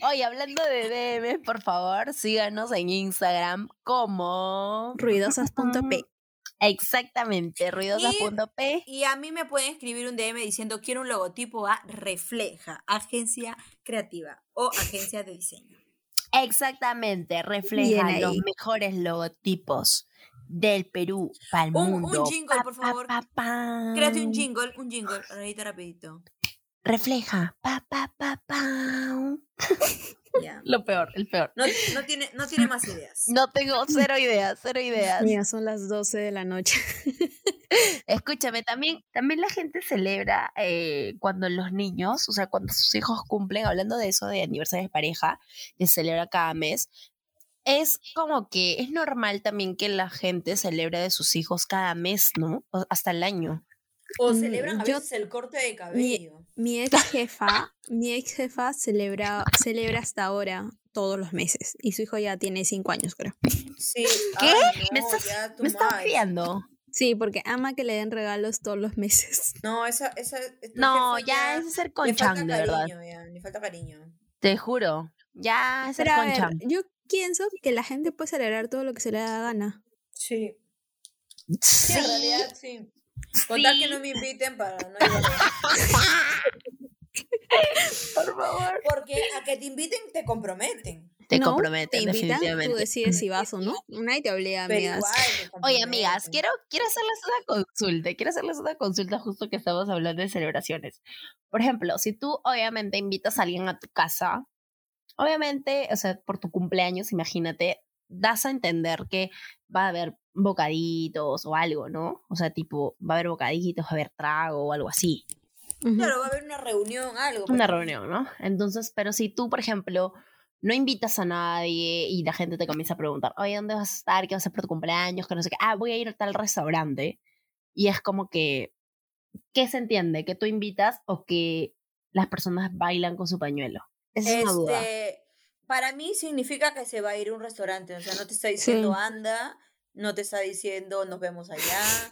Oye, hablando de DM, por favor, síganos en Instagram como ruidosas.p. Exactamente, ruidosas.p. Y, a mí me pueden escribir un DM diciendo quiero un logotipo a Refleja, agencia creativa o agencia de diseño. Exactamente, refleja los mejores logotipos del Perú para el mundo. Un jingle, por favor. Créate un jingle, un jingle, rapidito, rapidito refleja. Pa, pa, pa, Lo peor, el peor. No, tiene, no tiene más ideas. No tengo cero ideas, cero ideas. Mira, son las 12 de la noche. Escúchame, también, también la gente celebra eh, cuando los niños, o sea, cuando sus hijos cumplen, hablando de eso, de aniversario de pareja, que se celebra cada mes, es como que es normal también que la gente celebre de sus hijos cada mes, ¿no? hasta el año. O mm, celebran a veces el corte de cabello. Mi, ex jefa, mi ex jefa celebra, celebra hasta ahora todos los meses. Y su hijo ya tiene cinco años, creo. Sí. ¿Qué? ¿Me estás, ¿me estás fiando? Sí, porque ama que le den regalos todos los meses. No, esa, esa No, ya, es ser conchang, de verdad. le falta cariño. Te juro. Ya es ser conchang. Yo pienso que la gente puede celebrar todo lo que se le da gana. Sí. Sí, en realidad sí. Contar que no me inviten para no ir Por favor. Porque a que te inviten te comprometen. Te comprometen, te definitivamente. Tú decides si vas o no. Nadie te obliga, amigas. Oye, amigas, quiero, quiero hacerles una consulta. Quiero hacerles una consulta justo que estamos hablando de celebraciones. Por ejemplo, si tú obviamente invitas a alguien a tu casa, obviamente, o sea, por tu cumpleaños, imagínate, das a entender que va a haber bocaditos o algo, ¿no? O sea, tipo, va a haber bocaditos, va a haber trago o algo así. Claro, va a haber una reunión, algo. Una reunión, ¿no? Entonces, pero si tú, por ejemplo, no invitas a nadie y la gente te comienza a preguntar, oye, ¿dónde vas a estar? ¿Qué vas a hacer por tu cumpleaños? Que no sé qué. Ah, voy a ir a tal restaurante. Y es como que, ¿qué se entiende? ¿Que tú invitas o que las personas bailan con su pañuelo? Esa es una duda. Este, para mí significa que se va a ir a un restaurante. O sea, no te está diciendo anda no te está diciendo nos vemos allá.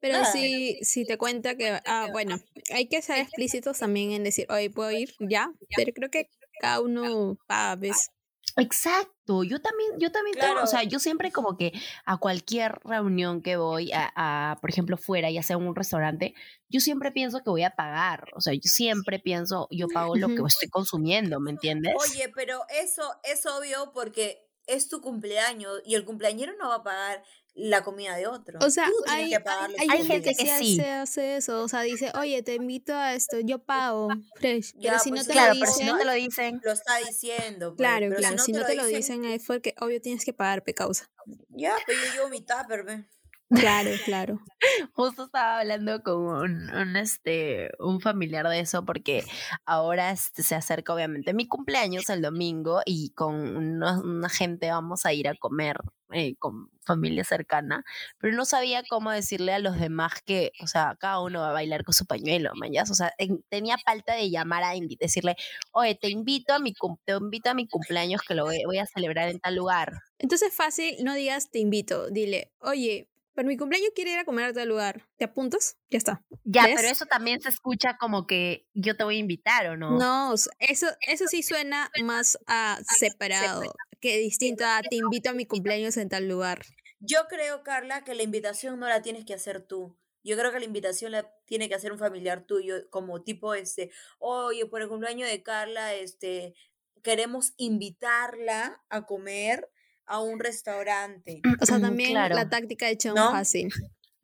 Pero sí, si, te cuenta que, ah, bueno, hay que ser explícitos también en decir, hoy puedo ir ya, pero creo que cada uno va, ¿ves? Exacto, yo también, yo también tengo, o sea, yo siempre como que a cualquier reunión que voy, a, a, por ejemplo, fuera, ya sea en un restaurante, yo siempre pienso que voy a pagar, o sea, yo siempre pienso, yo pago lo que estoy consumiendo, ¿me entiendes? Oye, pero eso es obvio porque es tu cumpleaños y el cumpleañero no va a pagar la comida de otro. O sea, hay, hay, gente que, sí hace, eso, o sea, dice, oye, te invito a esto, yo pago, fresh. pero si no pues te lo dicen, si no te lo dicen, lo está diciendo. Pues, claro, claro, si no, te, lo dicen, es porque obvio tienes que pagar pecausa. Ya, pero yo llevo mi tupper, Claro, claro. Justo estaba hablando con un, este, un familiar de eso porque ahora se acerca obviamente mi cumpleaños el domingo y con una, gente vamos a ir a comer eh, con familia cercana, pero no sabía cómo decirle a los demás que, o sea, cada uno va a bailar con su pañuelo, mañas, o sea, tenía falta de llamar a decirle, oye, te invito a mi te invito a mi cumpleaños que lo voy a celebrar en tal lugar. Entonces fácil, no digas te invito, dile, oye, pero mi cumpleaños quiere ir a comer a tal lugar. ¿Te apuntas? Ya está. Ya, pero eso también se escucha como que yo te voy a invitar, ¿o no? No, eso, eso sí suena más a separado que distinto a te invito a mi cumpleaños en tal lugar. Yo creo, Carla, que la invitación no la tienes que hacer tú. Yo creo que la invitación la tiene que hacer un familiar tuyo, como tipo este, oye, por el cumpleaños de Carla, este, queremos invitarla a comer a un restaurante. O sea, también la táctica de Chon fácil.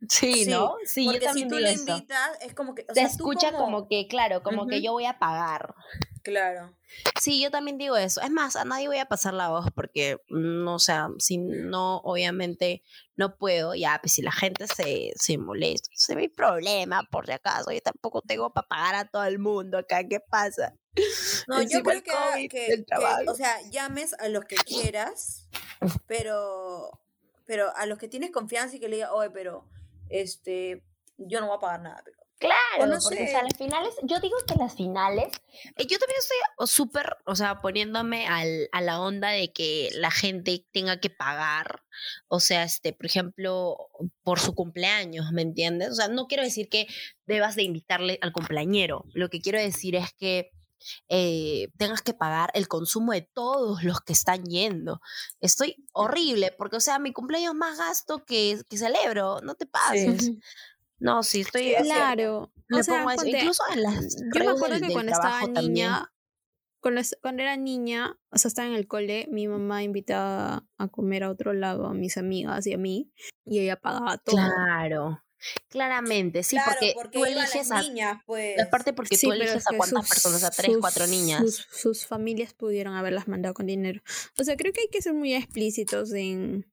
Sí, ¿no? Sí, yo también si tú le invitas, es como que. Te escucha como... que, claro, como que yo voy a pagar. Claro. Sí, yo también digo eso. Es más, a nadie voy a pasar la voz porque, no, o sea, si no, obviamente no puedo, ya, pues si la gente se, se molesta, se ve problema, por si acaso, yo tampoco tengo para pagar a todo el mundo acá, ¿qué pasa? No, yo creo que, que, o sea, llames a los que quieras, pero, pero a los que tienes confianza y que le digas, oye, pero, este, yo no voy a pagar nada, pero Claro, porque las finales, yo digo que las finales, eh, yo también estoy súper, o sea, poniéndome al, a la onda de que la gente tenga que pagar, o sea, este, por ejemplo, por su cumpleaños, ¿me entiendes? O sea, no quiero decir que debas de invitarle al cumpleañero, lo que quiero decir es que eh, tengas que pagar el consumo de todos los que están yendo. Estoy horrible, porque, o sea, mi cumpleaños más gasto que, que celebro, no te pases. No, sí, estoy. Claro. o sea, incluso en las. Yo me acuerdo que cuando estaba niña. Cuando, cuando, era niña, o sea, estaba en el cole, mi mamá invitaba a comer a otro lado a mis amigas y a mí, y ella pagaba todo. Claro. Claramente, sí, porque, tú eliges a niñas, pues. Aparte porque tú eliges a cuántas personas, a tres, cuatro niñas. Sus, sus, familias pudieron haberlas mandado con dinero. O sea, creo que hay que ser muy explícitos en,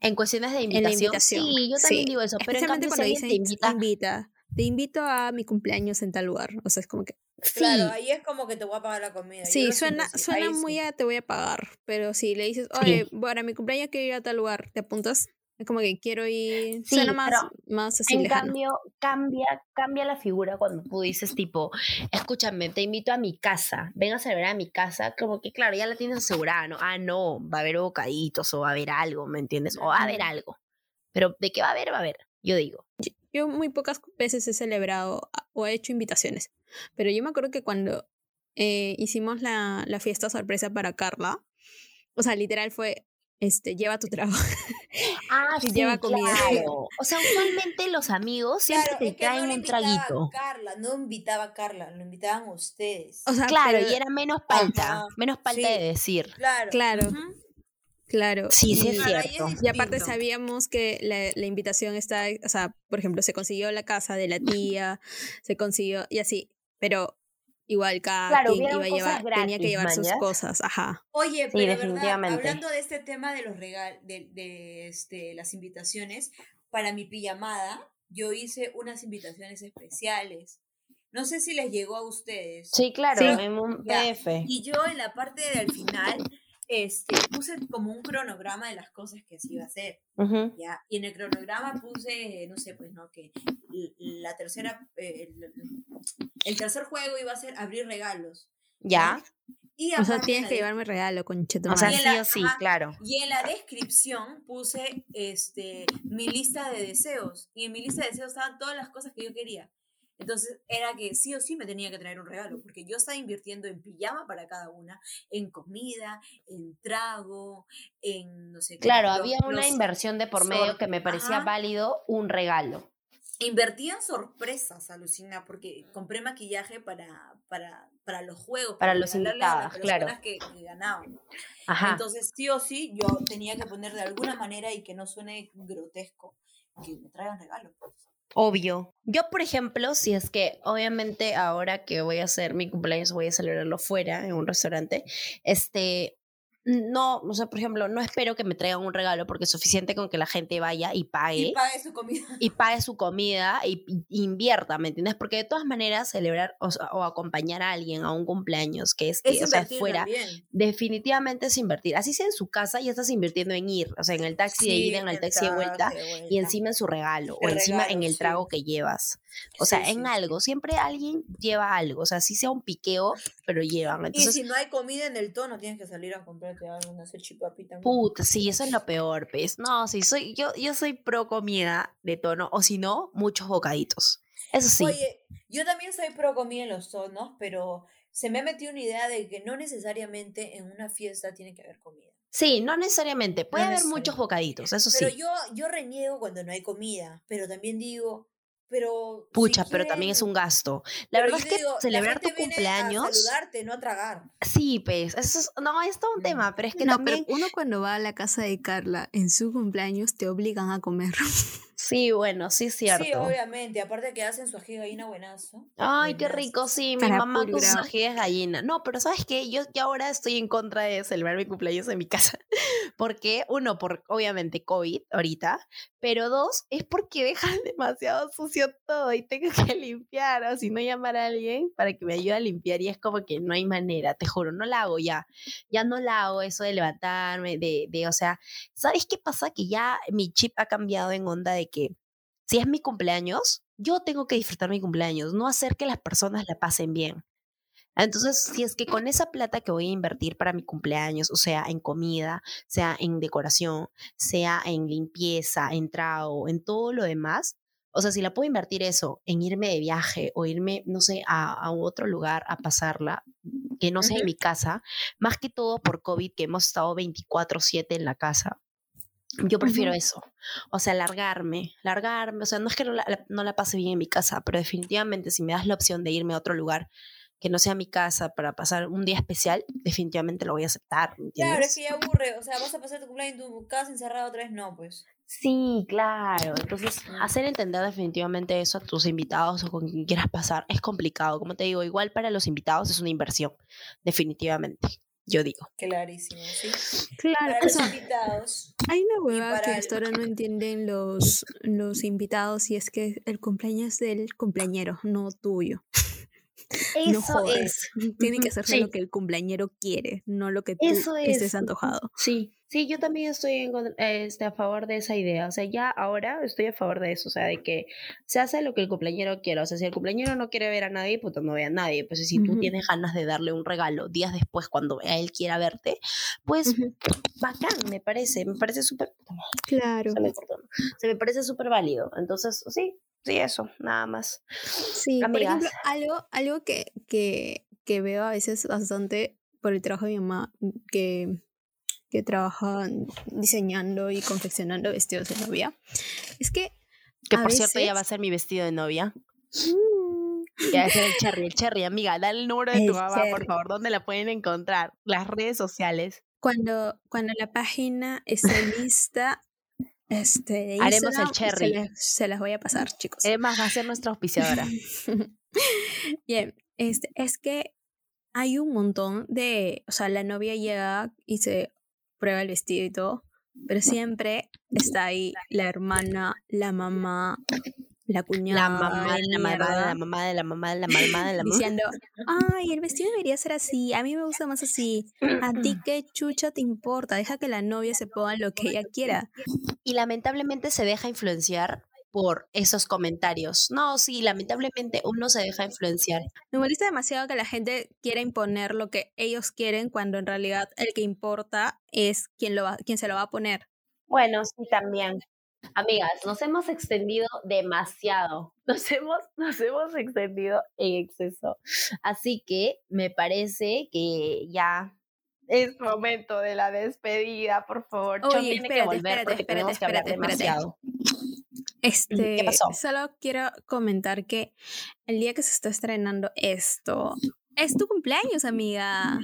en cuestiones de invitación. Sí, yo también digo eso. Pero en cambio, cuando dicen, te invita, Te invito a mi cumpleaños en tal lugar. O sea, es como que. Claro, ahí es como que te voy a pagar la comida. Sí, suena, suena muy a te voy a pagar. Pero si le dices, oye, bueno, a mi cumpleaños quiero ir a tal lugar, ¿te apuntas? Es como que quiero ir. Sí, suena más, más así. En cambio, cambia, cambia la figura cuando tú dices, tipo, escúchame, te invito a mi casa, ven a celebrar a mi casa. Como que, claro, ya la tienes asegurada, ¿no? Ah, no, va a haber bocaditos o va a haber algo, ¿me entiendes? O va a haber algo. Pero de qué va a haber, va a haber, yo digo. Yo, muy pocas veces he celebrado o he hecho invitaciones. Pero yo me acuerdo que cuando eh, hicimos la, la fiesta sorpresa para Carla, o sea, literal fue este, lleva tu trago. Ah, sí, lleva comida. Claro. O sea, usualmente los amigos siempre te traen un traguito. Carla, no invitaba a Carla, lo invitaban ustedes. O sea, claro, y era menos palta, menos palta de decir. Claro. Claro. Claro. Sí, sí es cierto. Y aparte sabíamos que la, la, invitación está, o sea, por ejemplo, se consiguió la casa de la tía, se consiguió, y así, pero Igual cada quien iba a llevar, tenía que llevar sus cosas, ajá. Oye, pero de verdad, hablando de este tema de los regal, de, de este, las invitaciones, para mi pijamada, yo hice unas invitaciones especiales. No sé si les llegó a ustedes. Sí, claro, en un PDF. Y yo en la parte del final este, puse como un cronograma de las cosas que se iba a hacer. ¿ya? Y en el cronograma puse, no sé, pues, ¿no? Que la tercera, eh, el, tercer juego iba a ser abrir regalos. ¿Ya? Y o sea, tienes que llevarme regalo, con O sea, sí o sí, claro. Y en la descripción puse este, mi lista de deseos. Y en mi lista de deseos estaban todas las cosas que yo quería. Entonces era que sí o sí me tenía que traer un regalo, porque yo estaba invirtiendo en pijama para cada una, en comida, en trago, en no sé qué. Claro, había una inversión de por medio que me parecía válido un regalo. Invertí en sorpresas, alucina, porque compré maquillaje para, para, para los juegos. Para, los invitados, claro. Que, que ganaban. Entonces, sí o sí, yo tenía que poner de alguna manera y que no suene grotesco, que me traigan regalos. Pues. Obvio. Yo, por ejemplo, si es que obviamente ahora que voy a hacer mi cumpleaños, voy a celebrarlo fuera, en un restaurante, este, no, o sea, por ejemplo, no espero que me traigan un regalo porque es suficiente con que la gente vaya y pague. Y pague su comida. Y pague su comida y, invierta, ¿me entiendes? Porque de todas maneras, celebrar o, acompañar a alguien a un cumpleaños que es, que, o sea, fuera, definitivamente es invertir. Así sea en su casa, ya estás invirtiendo en ir, o sea, en el taxi de ida, en el taxi de vuelta, y encima en su regalo, o encima en el trago que llevas. O sea, en algo, siempre alguien lleva algo, o sea, si sea un piqueo, pero llevan. y si no hay comida en el tono, tienes que salir a comprar Puta, sí, eso es lo peor, pues. No, sí, soy, yo, yo soy pro comida de tono, o si no, muchos bocaditos. Eso sí. Oye, yo también soy pro comida en los tonos, pero se me ha metido una idea de que no necesariamente en una fiesta tiene que haber comida. Sí, no necesariamente. Puede haber muchos bocaditos, eso sí. Pero yo, yo reniego cuando no hay comida, pero también digo, pero. Pucha, pero también es un gasto. La verdad es que celebrar tu cumpleaños. A saludarte, no a tragar. Sí, pues. Eso es, no, es todo un mm. tema, pero es que no, también. uno cuando va a la casa de Carla en su cumpleaños te obligan a comer. Sí, bueno, sí es cierto. Sí, obviamente. Aparte que hacen su ají de gallina buenazo. Ay, qué rico, sí. Mi mamá con su ají de gallina. No, pero ¿sabes qué? Yo ya ahora estoy en contra de celebrar mi cumpleaños en mi casa. Porque, uno, por obviamente COVID ahorita. Pero dos, es porque dejan demasiado sucio todo y tengo que limpiar. O si no, llamar a alguien para que me ayude a limpiar. Y es como que no hay manera, te juro, no la hago ya. Ya no la hago eso de levantarme, de, de o sea, ¿sabes qué pasa? Que ya mi chip ha cambiado en onda de que si es mi cumpleaños, yo tengo que disfrutar mi cumpleaños, no hacer que las personas la pasen bien. Entonces, si es que con esa plata que voy a invertir para mi cumpleaños, o sea, en comida, sea en decoración, sea en limpieza, en trago, en todo lo demás, o sea, si la puedo invertir eso en irme de viaje o irme, no sé, a, otro lugar a pasarla, que no sea en mi casa, más que todo por COVID, que hemos estado 24/7 en la casa, yo prefiero eso. O sea, largarme, largarme. O sea, no es que no la, no la pase bien en mi casa, pero definitivamente si me das la opción de irme a otro lugar que no sea mi casa para pasar un día especial, definitivamente lo voy a aceptar. Claro, es que ya aburre. O sea, vas a pasar tu cumpleaños en tu casa encerrado otra vez, no, pues. Sí, claro. Entonces, hacer entender definitivamente eso a tus invitados o con quien quieras pasar es complicado. Como te digo, igual para los invitados es una inversión, definitivamente yo digo. Clarísimo, sí. Claro, los invitados. Hay una hueva que hasta ahora no entienden los, los invitados y es que el cumpleaños es del cumpleañero, no tuyo. Eso es. Tiene que hacerse lo que el cumpleañero quiere, no lo que tú estés antojado. Sí, sí, yo también estoy este, a favor de esa idea. O sea, ya ahora estoy a favor de eso. O sea, de que se hace lo que el cumpleañero quiere. O sea, si el cumpleañero no quiere ver a nadie, pues no ve a nadie. Pues si tú tienes ganas de darle un regalo días después cuando él quiera verte, pues bacán, me parece. Me parece súper. Claro. Se me, se me parece súper válido. Entonces, sí, Sí, eso, nada más. Sí, por ejemplo, algo, algo que, que, que, veo a veces bastante por el trabajo de mi mamá, que, que trabaja diseñando y confeccionando vestidos de novia, es que... Que por cierto ya va a ser mi vestido de novia. Mm. Ya va a ser el cherry, el cherry, amiga, dale el número de tu mamá, por favor, ¿dónde la pueden encontrar? Las redes sociales. Cuando, cuando la página esté lista, este, Haremos el cherry. Se, las voy a pasar, chicos. Además, va a ser nuestra auspiciadora. Bien, este, es que hay un montón de. O sea, la novia llega y se prueba el vestido y todo, pero siempre está ahí la hermana, la mamá, la cuñada. La mamá de la mamá la mamá la mamá la mamá la mamá. Diciendo, ay, el vestido debería ser así, a mí me gusta más así. A ti qué chucha te importa, deja que la novia se ponga lo que ella quiera. Y lamentablemente se deja influenciar por esos comentarios. No, sí, lamentablemente uno se deja influenciar. Me molesta demasiado que la gente quiera imponer lo que ellos quieren cuando en realidad el que importa es quien, lo va, quien se lo va a poner. Bueno, sí, también. Amigas, nos hemos extendido demasiado. Nos hemos, nos hemos extendido en exceso. Así que me parece que ya es momento de la despedida, por favor. Oye, tiene que volver espérate, espérate, espérate, demasiado. Este, ¿Qué pasó? Solo quiero comentar que el día que se está estrenando esto, es tu cumpleaños, amiga.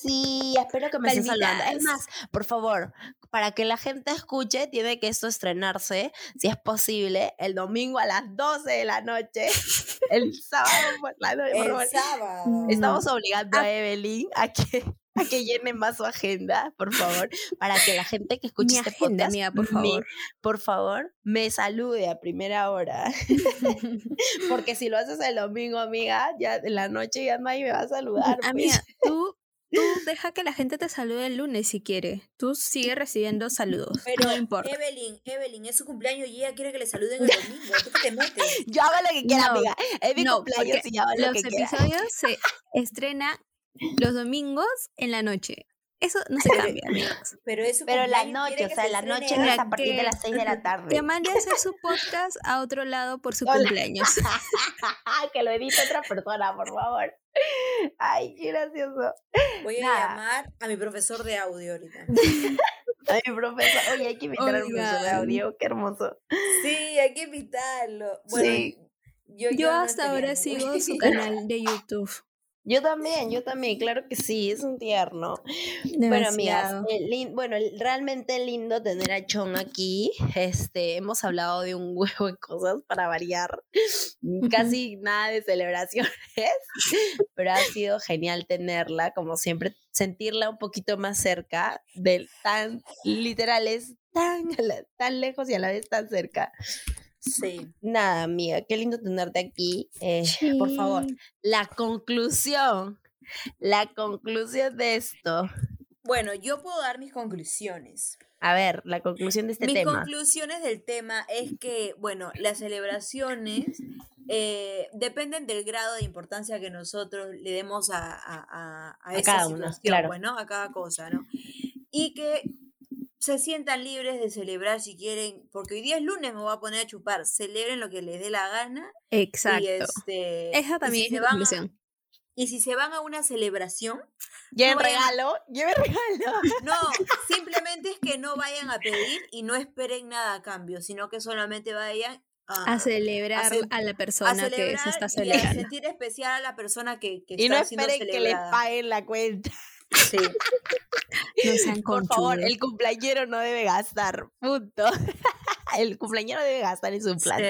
sí, espero que me estés saludando. Es más, por favor, para que la gente escuche, tiene que esto estrenarse, si es posible, el domingo a las 12 de la noche. el sábado por la noche. El sábado. Estamos obligando a ah. Evelyn a que a que llene más su agenda, por favor, para que la gente que escuche este podcast, por favor. por favor, me salude a primera hora. Porque si lo haces el domingo, amiga, ya en la noche ya nadie me va a saludar. Pues. Amiga, tú Tú deja que la gente te salude el lunes si quiere. Tú sigue recibiendo saludos. Pero no importa. Evelyn, Evelyn, es su cumpleaños y ella quiere que le saluden el domingo. ¿Tú te metes? Yo hago lo que quiera, amiga. Es mi cumpleaños y yo hago lo que quiera. Los episodios se estrenan los domingos en la noche. Eso no se cambia, amigos. Pero, eso Pero la noche, o sea, la noche es a partir de las 6 de la tarde. Que mande a hacer su podcast a otro lado por su cumpleaños. que lo edite otra persona, por favor. Ay, qué gracioso. Voy a llamar a mi profesor de audio ahorita. a mi profesor. Oye, hay que invitar al profesor de audio. Qué hermoso. Sí, hay que invitarlo. Bueno, yo, yo hasta ahora sigo su canal de YouTube. Yo también, yo también, claro que sí, es un tierno. Bueno, amigas, eh, bueno, realmente lindo tener a Chon aquí. Este, hemos hablado de un huevo de cosas para variar. Casi nada de celebraciones, pero ha sido genial tenerla, como siempre, sentirla un poquito más cerca del tan literales, tan, tan lejos y a la vez tan cerca. Sí. Nada, amiga, qué lindo tenerte aquí. Eh, por favor, la conclusión, la conclusión de esto. Bueno, yo puedo dar mis conclusiones. A ver, la conclusión de este tema. Mis conclusiones del tema es que, bueno, las celebraciones eh, dependen del grado de importancia que nosotros le demos a, a, a, esa cada situación, claro. Pues, a cada cosa, ¿no? Y que se sientan libres de celebrar si quieren, porque hoy día es lunes, me voy a poner a chupar, celebren lo que les dé la gana. Exacto. Y este, Esa también es la conclusión. Y si se van a una celebración. Lleven regalo, lleven regalo. No, simplemente es que no vayan a pedir y no esperen nada a cambio, sino que solamente vayan a, celebrar a, la persona que se está celebrando. Y a sentir especial a la persona que, que y está no esperen que les paguen la cuenta. Sí. No sean Por favor, el cumpleañero no debe gastar. Punto. El cumpleañero debe gastar en su plato.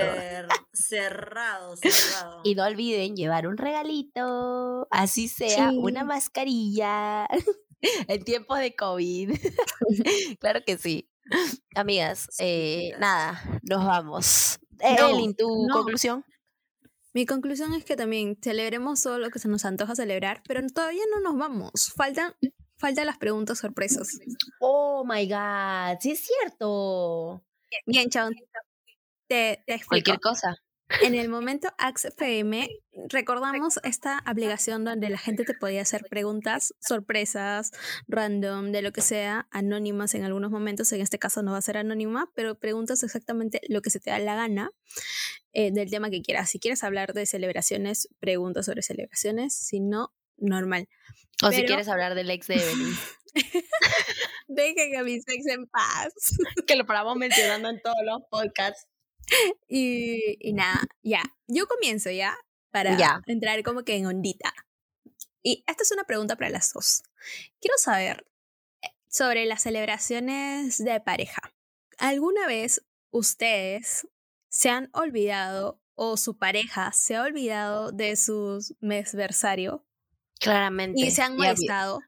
cerrado, cerrado. Y no olviden llevar un regalito. Así sea, una mascarilla. En tiempos de COVID. claro que sí. Amigas, eh, nada, nos vamos. Elin, ¿tu conclusión? Mi conclusión es que también celebremos todo lo que se nos antoja celebrar, pero todavía no nos vamos. Faltan, faltan las preguntas sorpresas. Oh my God, sí es cierto. Bien, Chon. Te, te Cualquier cosa. En el momento AXFM recordamos esta aplicación donde la gente te podía hacer preguntas sorpresas, random, de lo que sea, anónimas en algunos momentos. En este caso no va a ser anónima, pero preguntas exactamente lo que se te da la gana eh, del tema que quieras. Si quieres hablar de celebraciones, preguntas sobre celebraciones. Si no, normal. O si quieres hablar del ex de Evelyn. Dejen a mi ex en paz. que lo paramos mencionando en todos los podcasts. Y, nada, ya. Yo comienzo ya para entrar como que en ondita. Y esta es una pregunta para las dos. Quiero saber eh, sobre las celebraciones de pareja. ¿Alguna vez ustedes se han olvidado o su pareja se ha olvidado de su mesversario? Claramente. Y se han molestado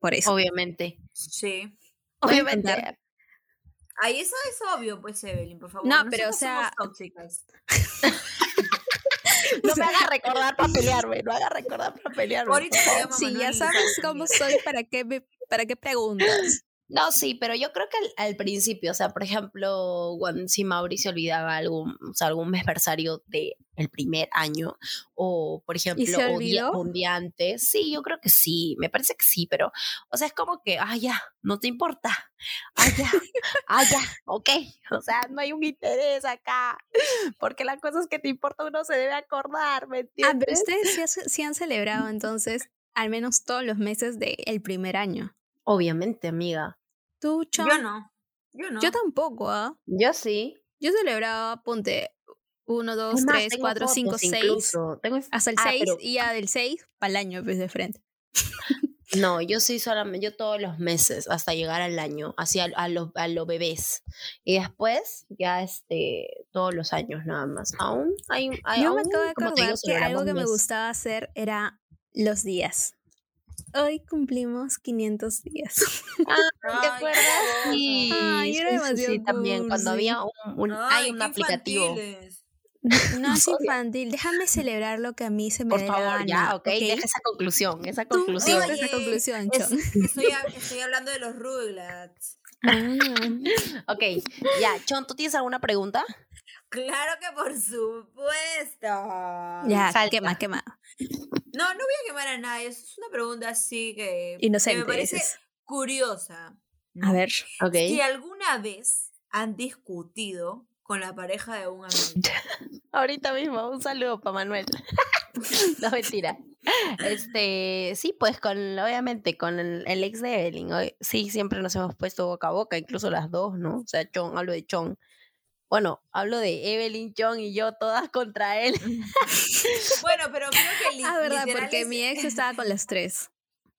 por eso. Obviamente. Sí. Obviamente. Ahí eso es obvio, pues, Evelyn, por favor. No, pero o sea. no me haga recordar para pelearme, no haga recordar para pelearme. Ahorita sí, ya sabes cómo soy, ¿para qué, me, para qué preguntas? No, sí, pero yo creo que al, principio, o sea, por ejemplo, cuando, si Mauricio olvidaba algún, o sea, algún mesversario de el primer año, o por ejemplo, un día antes, sí, yo creo que sí, me parece que sí, pero, o sea, es como que, ah, ya, no te importa, ah, ya, ah, ya, ok, o sea, no hay un interés acá, porque las cosas que te importan uno se debe acordar, ¿me entiendes? Ah, pero ustedes sí, han celebrado entonces al menos todos los meses del primer año. Obviamente, amiga. ¿Tú, Yo no. Yo no. Yo tampoco, ¿ah? Yo sí. Yo celebraba, ponte, 1, 2, 3, 4, 5, 6. Hasta el 6 ah, y ya del 6 para el año, pues de frente. No, yo sí solamente, yo todos los meses hasta llegar al año, así a, a los a los bebés. Y después, ya este, todos los años nada más. Aún hay, hay Yo me acabo de acordar que algo que me gustaba hacer era los días. Hoy cumplimos 500 días. Ah, ¿te acuerdas? Sí, Ay, era demasiado sí, también, cuando había un, hay un aplicativo. No es infantil, déjame celebrar lo que a mí se me Por favor, ya, okay, deja esa conclusión, esa conclusión. esa conclusión, es, estoy, estoy, hablando de los Rugrats. Ah. ok, ya, Chon, ¿tú tienes alguna pregunta? Claro que por supuesto. Ya, quema, quema. No, no voy a quemar a nadie. Es una pregunta así que, Inocente, me parece curiosa. A ver, ok. Si alguna vez han discutido con la pareja de un amigo. Ahorita mismo, un saludo para Manuel. no, mentira. Este, sí, pues con, obviamente, con el, ex de Evelyn. Sí, siempre nos hemos puesto boca a boca, incluso las dos, ¿no? O sea, Chon, hablo de Chon. Bueno, hablo de Evelyn, John y yo todas contra él. bueno, pero creo que... Ah, verdad, porque mi ex estaba con las tres.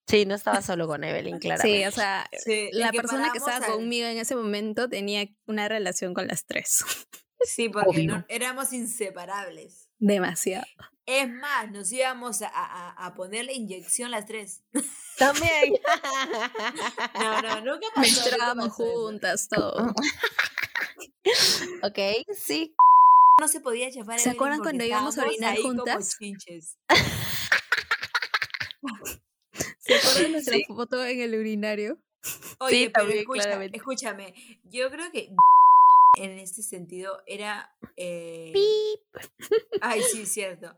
Sí, no estaba solo con Evelyn, claro. Sí, o sea, la persona que estaba conmigo en ese momento tenía una relación con las tres. Sí, porque éramos inseparables. Demasiado. Es más, nos íbamos a, a, a ponerle inyección las tres. También. no, no, nunca pasó. Menstruábamos juntas, todo. Ok, sí. No se podía llevar ¿Se acuerdan cuando íbamos a orinar juntas? ¿Se acuerdan nuestra foto en el urinario? Oye, pero escúchame, escúchame, yo creo que en este sentido era... Eh... Ay, sí, cierto.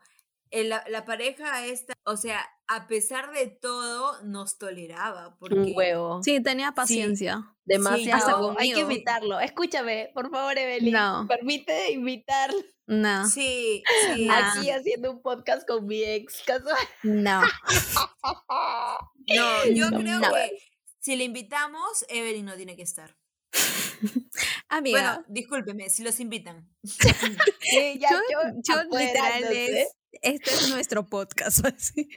La, la, pareja esta, o sea, a pesar de todo, nos toleraba. Porque... Un huevo. Sí, tenía paciencia. Demasiado. Hay que invitarlo. Escúchame, por favor, Evelyn. No. Permite invitarlo. No. Sí, sí. Aquí haciendo un podcast con mi ex casual. No. no, yo creo que si le invitamos, Evelyn no tiene que estar. Amiga. Bueno, discúlpeme, si los invitan. sí, ya, yo, yo, literal es, este es nuestro podcast. Así.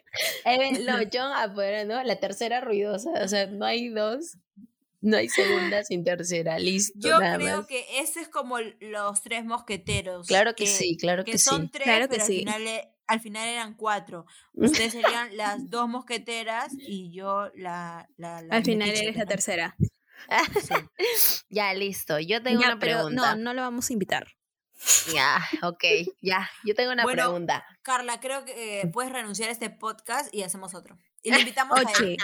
no, John ¿no? la tercera ruidosa, o sea, no hay dos, no hay segunda sin tercera, listo. Yo creo que ese es como los tres mosqueteros. Claro que, sí, claro que, que son tres, claro pero que al, sí. final, e, al final eran cuatro. Ustedes serían las dos mosqueteras y yo la... la, al final eres la tercera. ya, listo. Yo tengo una pregunta. no, no lo vamos a invitar. Ya, ok, ya. Yo tengo una pregunta. Carla, creo que eh, puedes renunciar a este podcast y hacemos otro. Y le invitamos a él.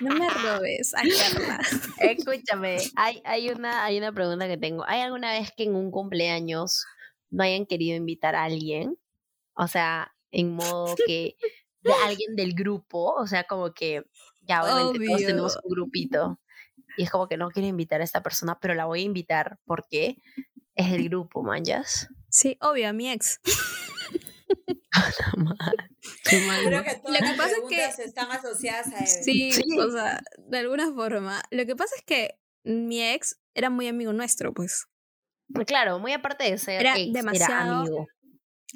No me robes a Carla. Escúchame, hay, hay, una, hay una pregunta que tengo. ¿Hay alguna vez que en un cumpleaños no hayan querido invitar a alguien? O sea, en modo que de alguien del grupo, o sea, como que ya obviamente todos tenemos un grupito y es como que no quiero invitar a esta persona, pero la voy a invitar porque es el grupo, manjas. Sí, obvio, a mi ex. Creo que todas las pasa es que están asociadas a él. Sí, o sea, de alguna forma. Lo que pasa es que mi ex era muy amigo nuestro, pues. Claro, muy aparte de ser era demasiado amigo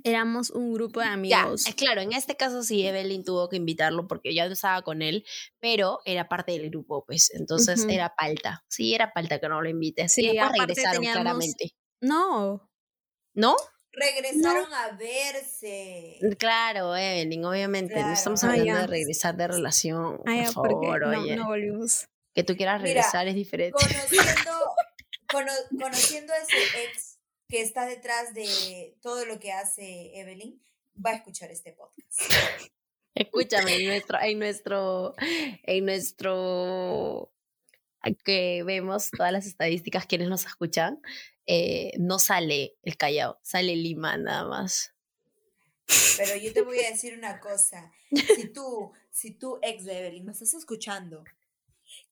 éramos un grupo de amigos. Ya, claro, en este caso sí, Evelyn tuvo que invitarlo porque ya estaba con él, pero era parte del grupo, pues, entonces era palta. Sí, era palta que no lo invite. Sí, y regresaron claramente. No. ¿No? Regresaron a verse. Claro, Evelyn, obviamente. No estamos ah, hablando de regresar de relación. por favor, oye. No, volvimos. Que tú quieras regresar es diferente. Conociendo, conociendo a ese ex que está detrás de todo lo que hace Evelyn, va a escuchar este podcast. Escúchame, en nuestro, en nuestro, en nuestro que vemos todas las estadísticas quienes nos escuchan, eh, no sale el Callao, sale Lima nada más. Pero yo te voy a decir una cosa. Si tú, si tú, ex de Evelyn, me estás escuchando,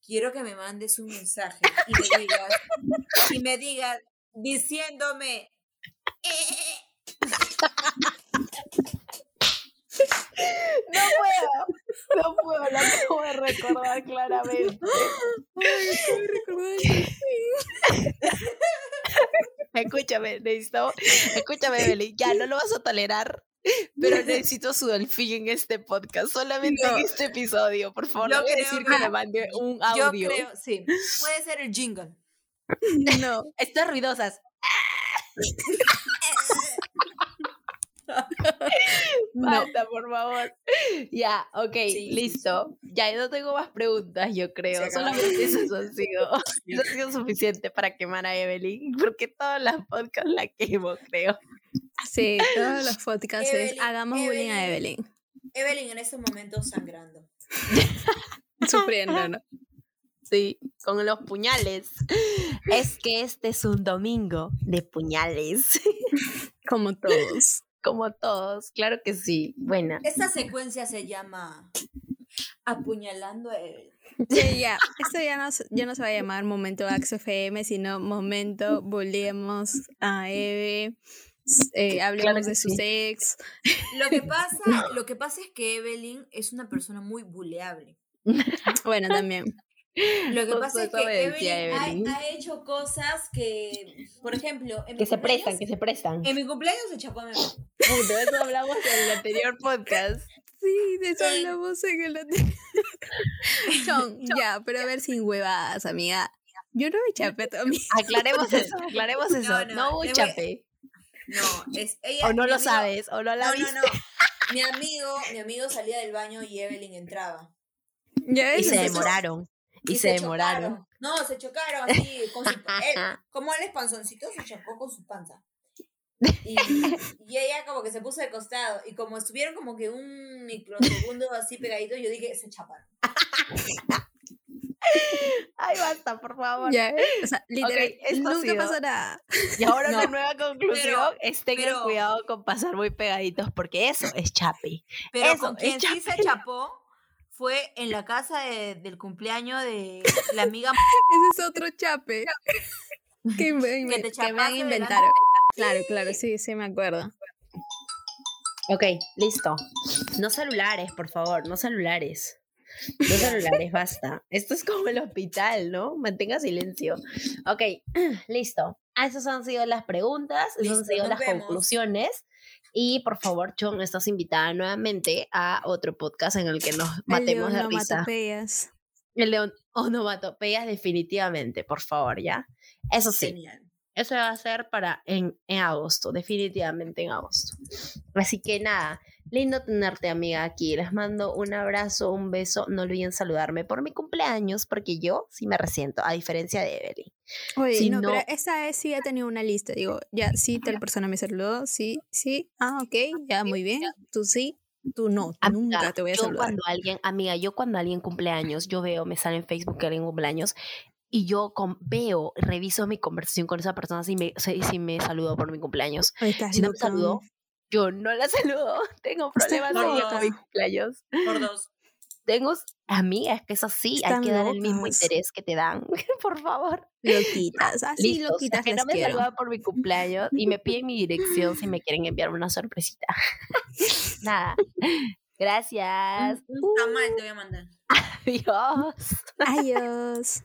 quiero que me mandes un mensaje y me digas, y me digas, diciéndome. No puedo, no puedo, lo acabo de recordar claramente. Escúchame, necesito, escúchame, Beli, ya no lo vas a tolerar, pero necesito su delfín en este podcast, solamente en este episodio, por favor. Yo no decir que, me mande un audio. Yo creo, sí, puede ser el jingle. No, estas ruidosas. Basta, por favor. Ya, ok, listo. Ya, no tengo más preguntas, yo creo. Solamente eso ha sido, eso ha sido suficiente para quemar a Evelyn, porque todas las podcasts la quemo, creo. Sí, todos los podcasts hagamos bullying a Evelyn. Evelyn en ese momento sangrando. Sufriendo, ¿no? Sí, con los puñales. Es que este es un domingo de puñales. Como todos. Como todos, claro que sí. Buena. Esta secuencia se llama Apuñalando a él. Sí, ya. Esto ya no, ya no se va a llamar Momento AXFM, sino Momento Volvemos a Eve. Eh, hablemos de sus ex. Lo que, pasa, lo que pasa es que Evelyn es una persona muy buleable. Bueno, también. Lo que pasa es que Evelyn, Ha, hecho cosas que, por ejemplo, que se prestan, que se prestan. En mi cumpleaños se chapó a mi De eso hablamos en el anterior podcast. Sí, de eso hablamos en el anterior. Chon, ya, pero a ver sin huevadas, amiga. Yo no me chapé a. Aclaremos eso, aclaremos eso. No, no, chapé. No, es ella. O no lo sabes, o no la no, No, no, Mi amigo, mi amigo salía del baño y Evelyn entraba. y se demoraron. Y, se, demoraron. No, se chocaron así. Con su, él, como él es panzoncito, se chocó con su panza. Y, y, ella como que se puso de costado. Y como estuvieron como que un microsegundo así pegadito, yo dije, se chaparon. Ay, basta, por favor. Ya, o sea, literal, nunca pasó nada. Y ahora una nueva conclusión es tengan cuidado con pasar muy pegaditos porque eso es chape. Pero eso con quien sí se chapó fue en la casa del cumpleaños de la amiga. Ese es otro chape. que me, que te me han inventado. Claro, claro, sí, sí me acuerdo. Ok, listo. No celulares, por favor, no celulares. No celulares, basta. Esto es como el hospital, ¿no? Mantenga silencio. Ok, listo. Ah, esas han sido las preguntas, esas han sido las conclusiones. Y por favor, Chon, estás invitada nuevamente a otro podcast en el que nos matemos de, risa. El de onomatopeyas, definitivamente, por favor, ¿ya? Eso sí. Genial. Eso va a ser para en, en agosto, definitivamente en agosto. Así que nada, lindo tenerte amiga aquí. Les mando un abrazo, un beso. No olviden saludarme por mi cumpleaños porque yo sí me resiento, a diferencia de Evelyn. Oye, no, pero esa vez sí ha tenido una lista. Digo, ya, sí, tal persona me saludó, sí, sí, ah, ok, ya, muy bien. Tú sí, tú no, nunca te voy a saludar. Cuando alguien, amiga, yo cuando alguien cumpleaños, yo veo, me sale en Facebook que alguien cumpleaños y yo veo, reviso mi conversación con esa persona si me, si, me saludó por mi cumpleaños. si no me saludó, yo no la saludo. Tengo problemas con mi cumpleaños. Por dos. Tengo amigas que es así, hay que dar el mismo interés que te dan. por favor. Loquitas, así Listo, loquitas. que no me saludan por mi cumpleaños y me piden mi dirección si me quieren enviar una sorpresita. Nada. Gracias. Está mal, te voy a mandar. Adiós. Adiós.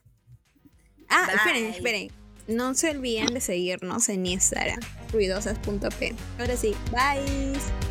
Ah, esperen, esperen. No se olviden de seguirnos en Instagram, ruidosas.p. Ahora sí, bye.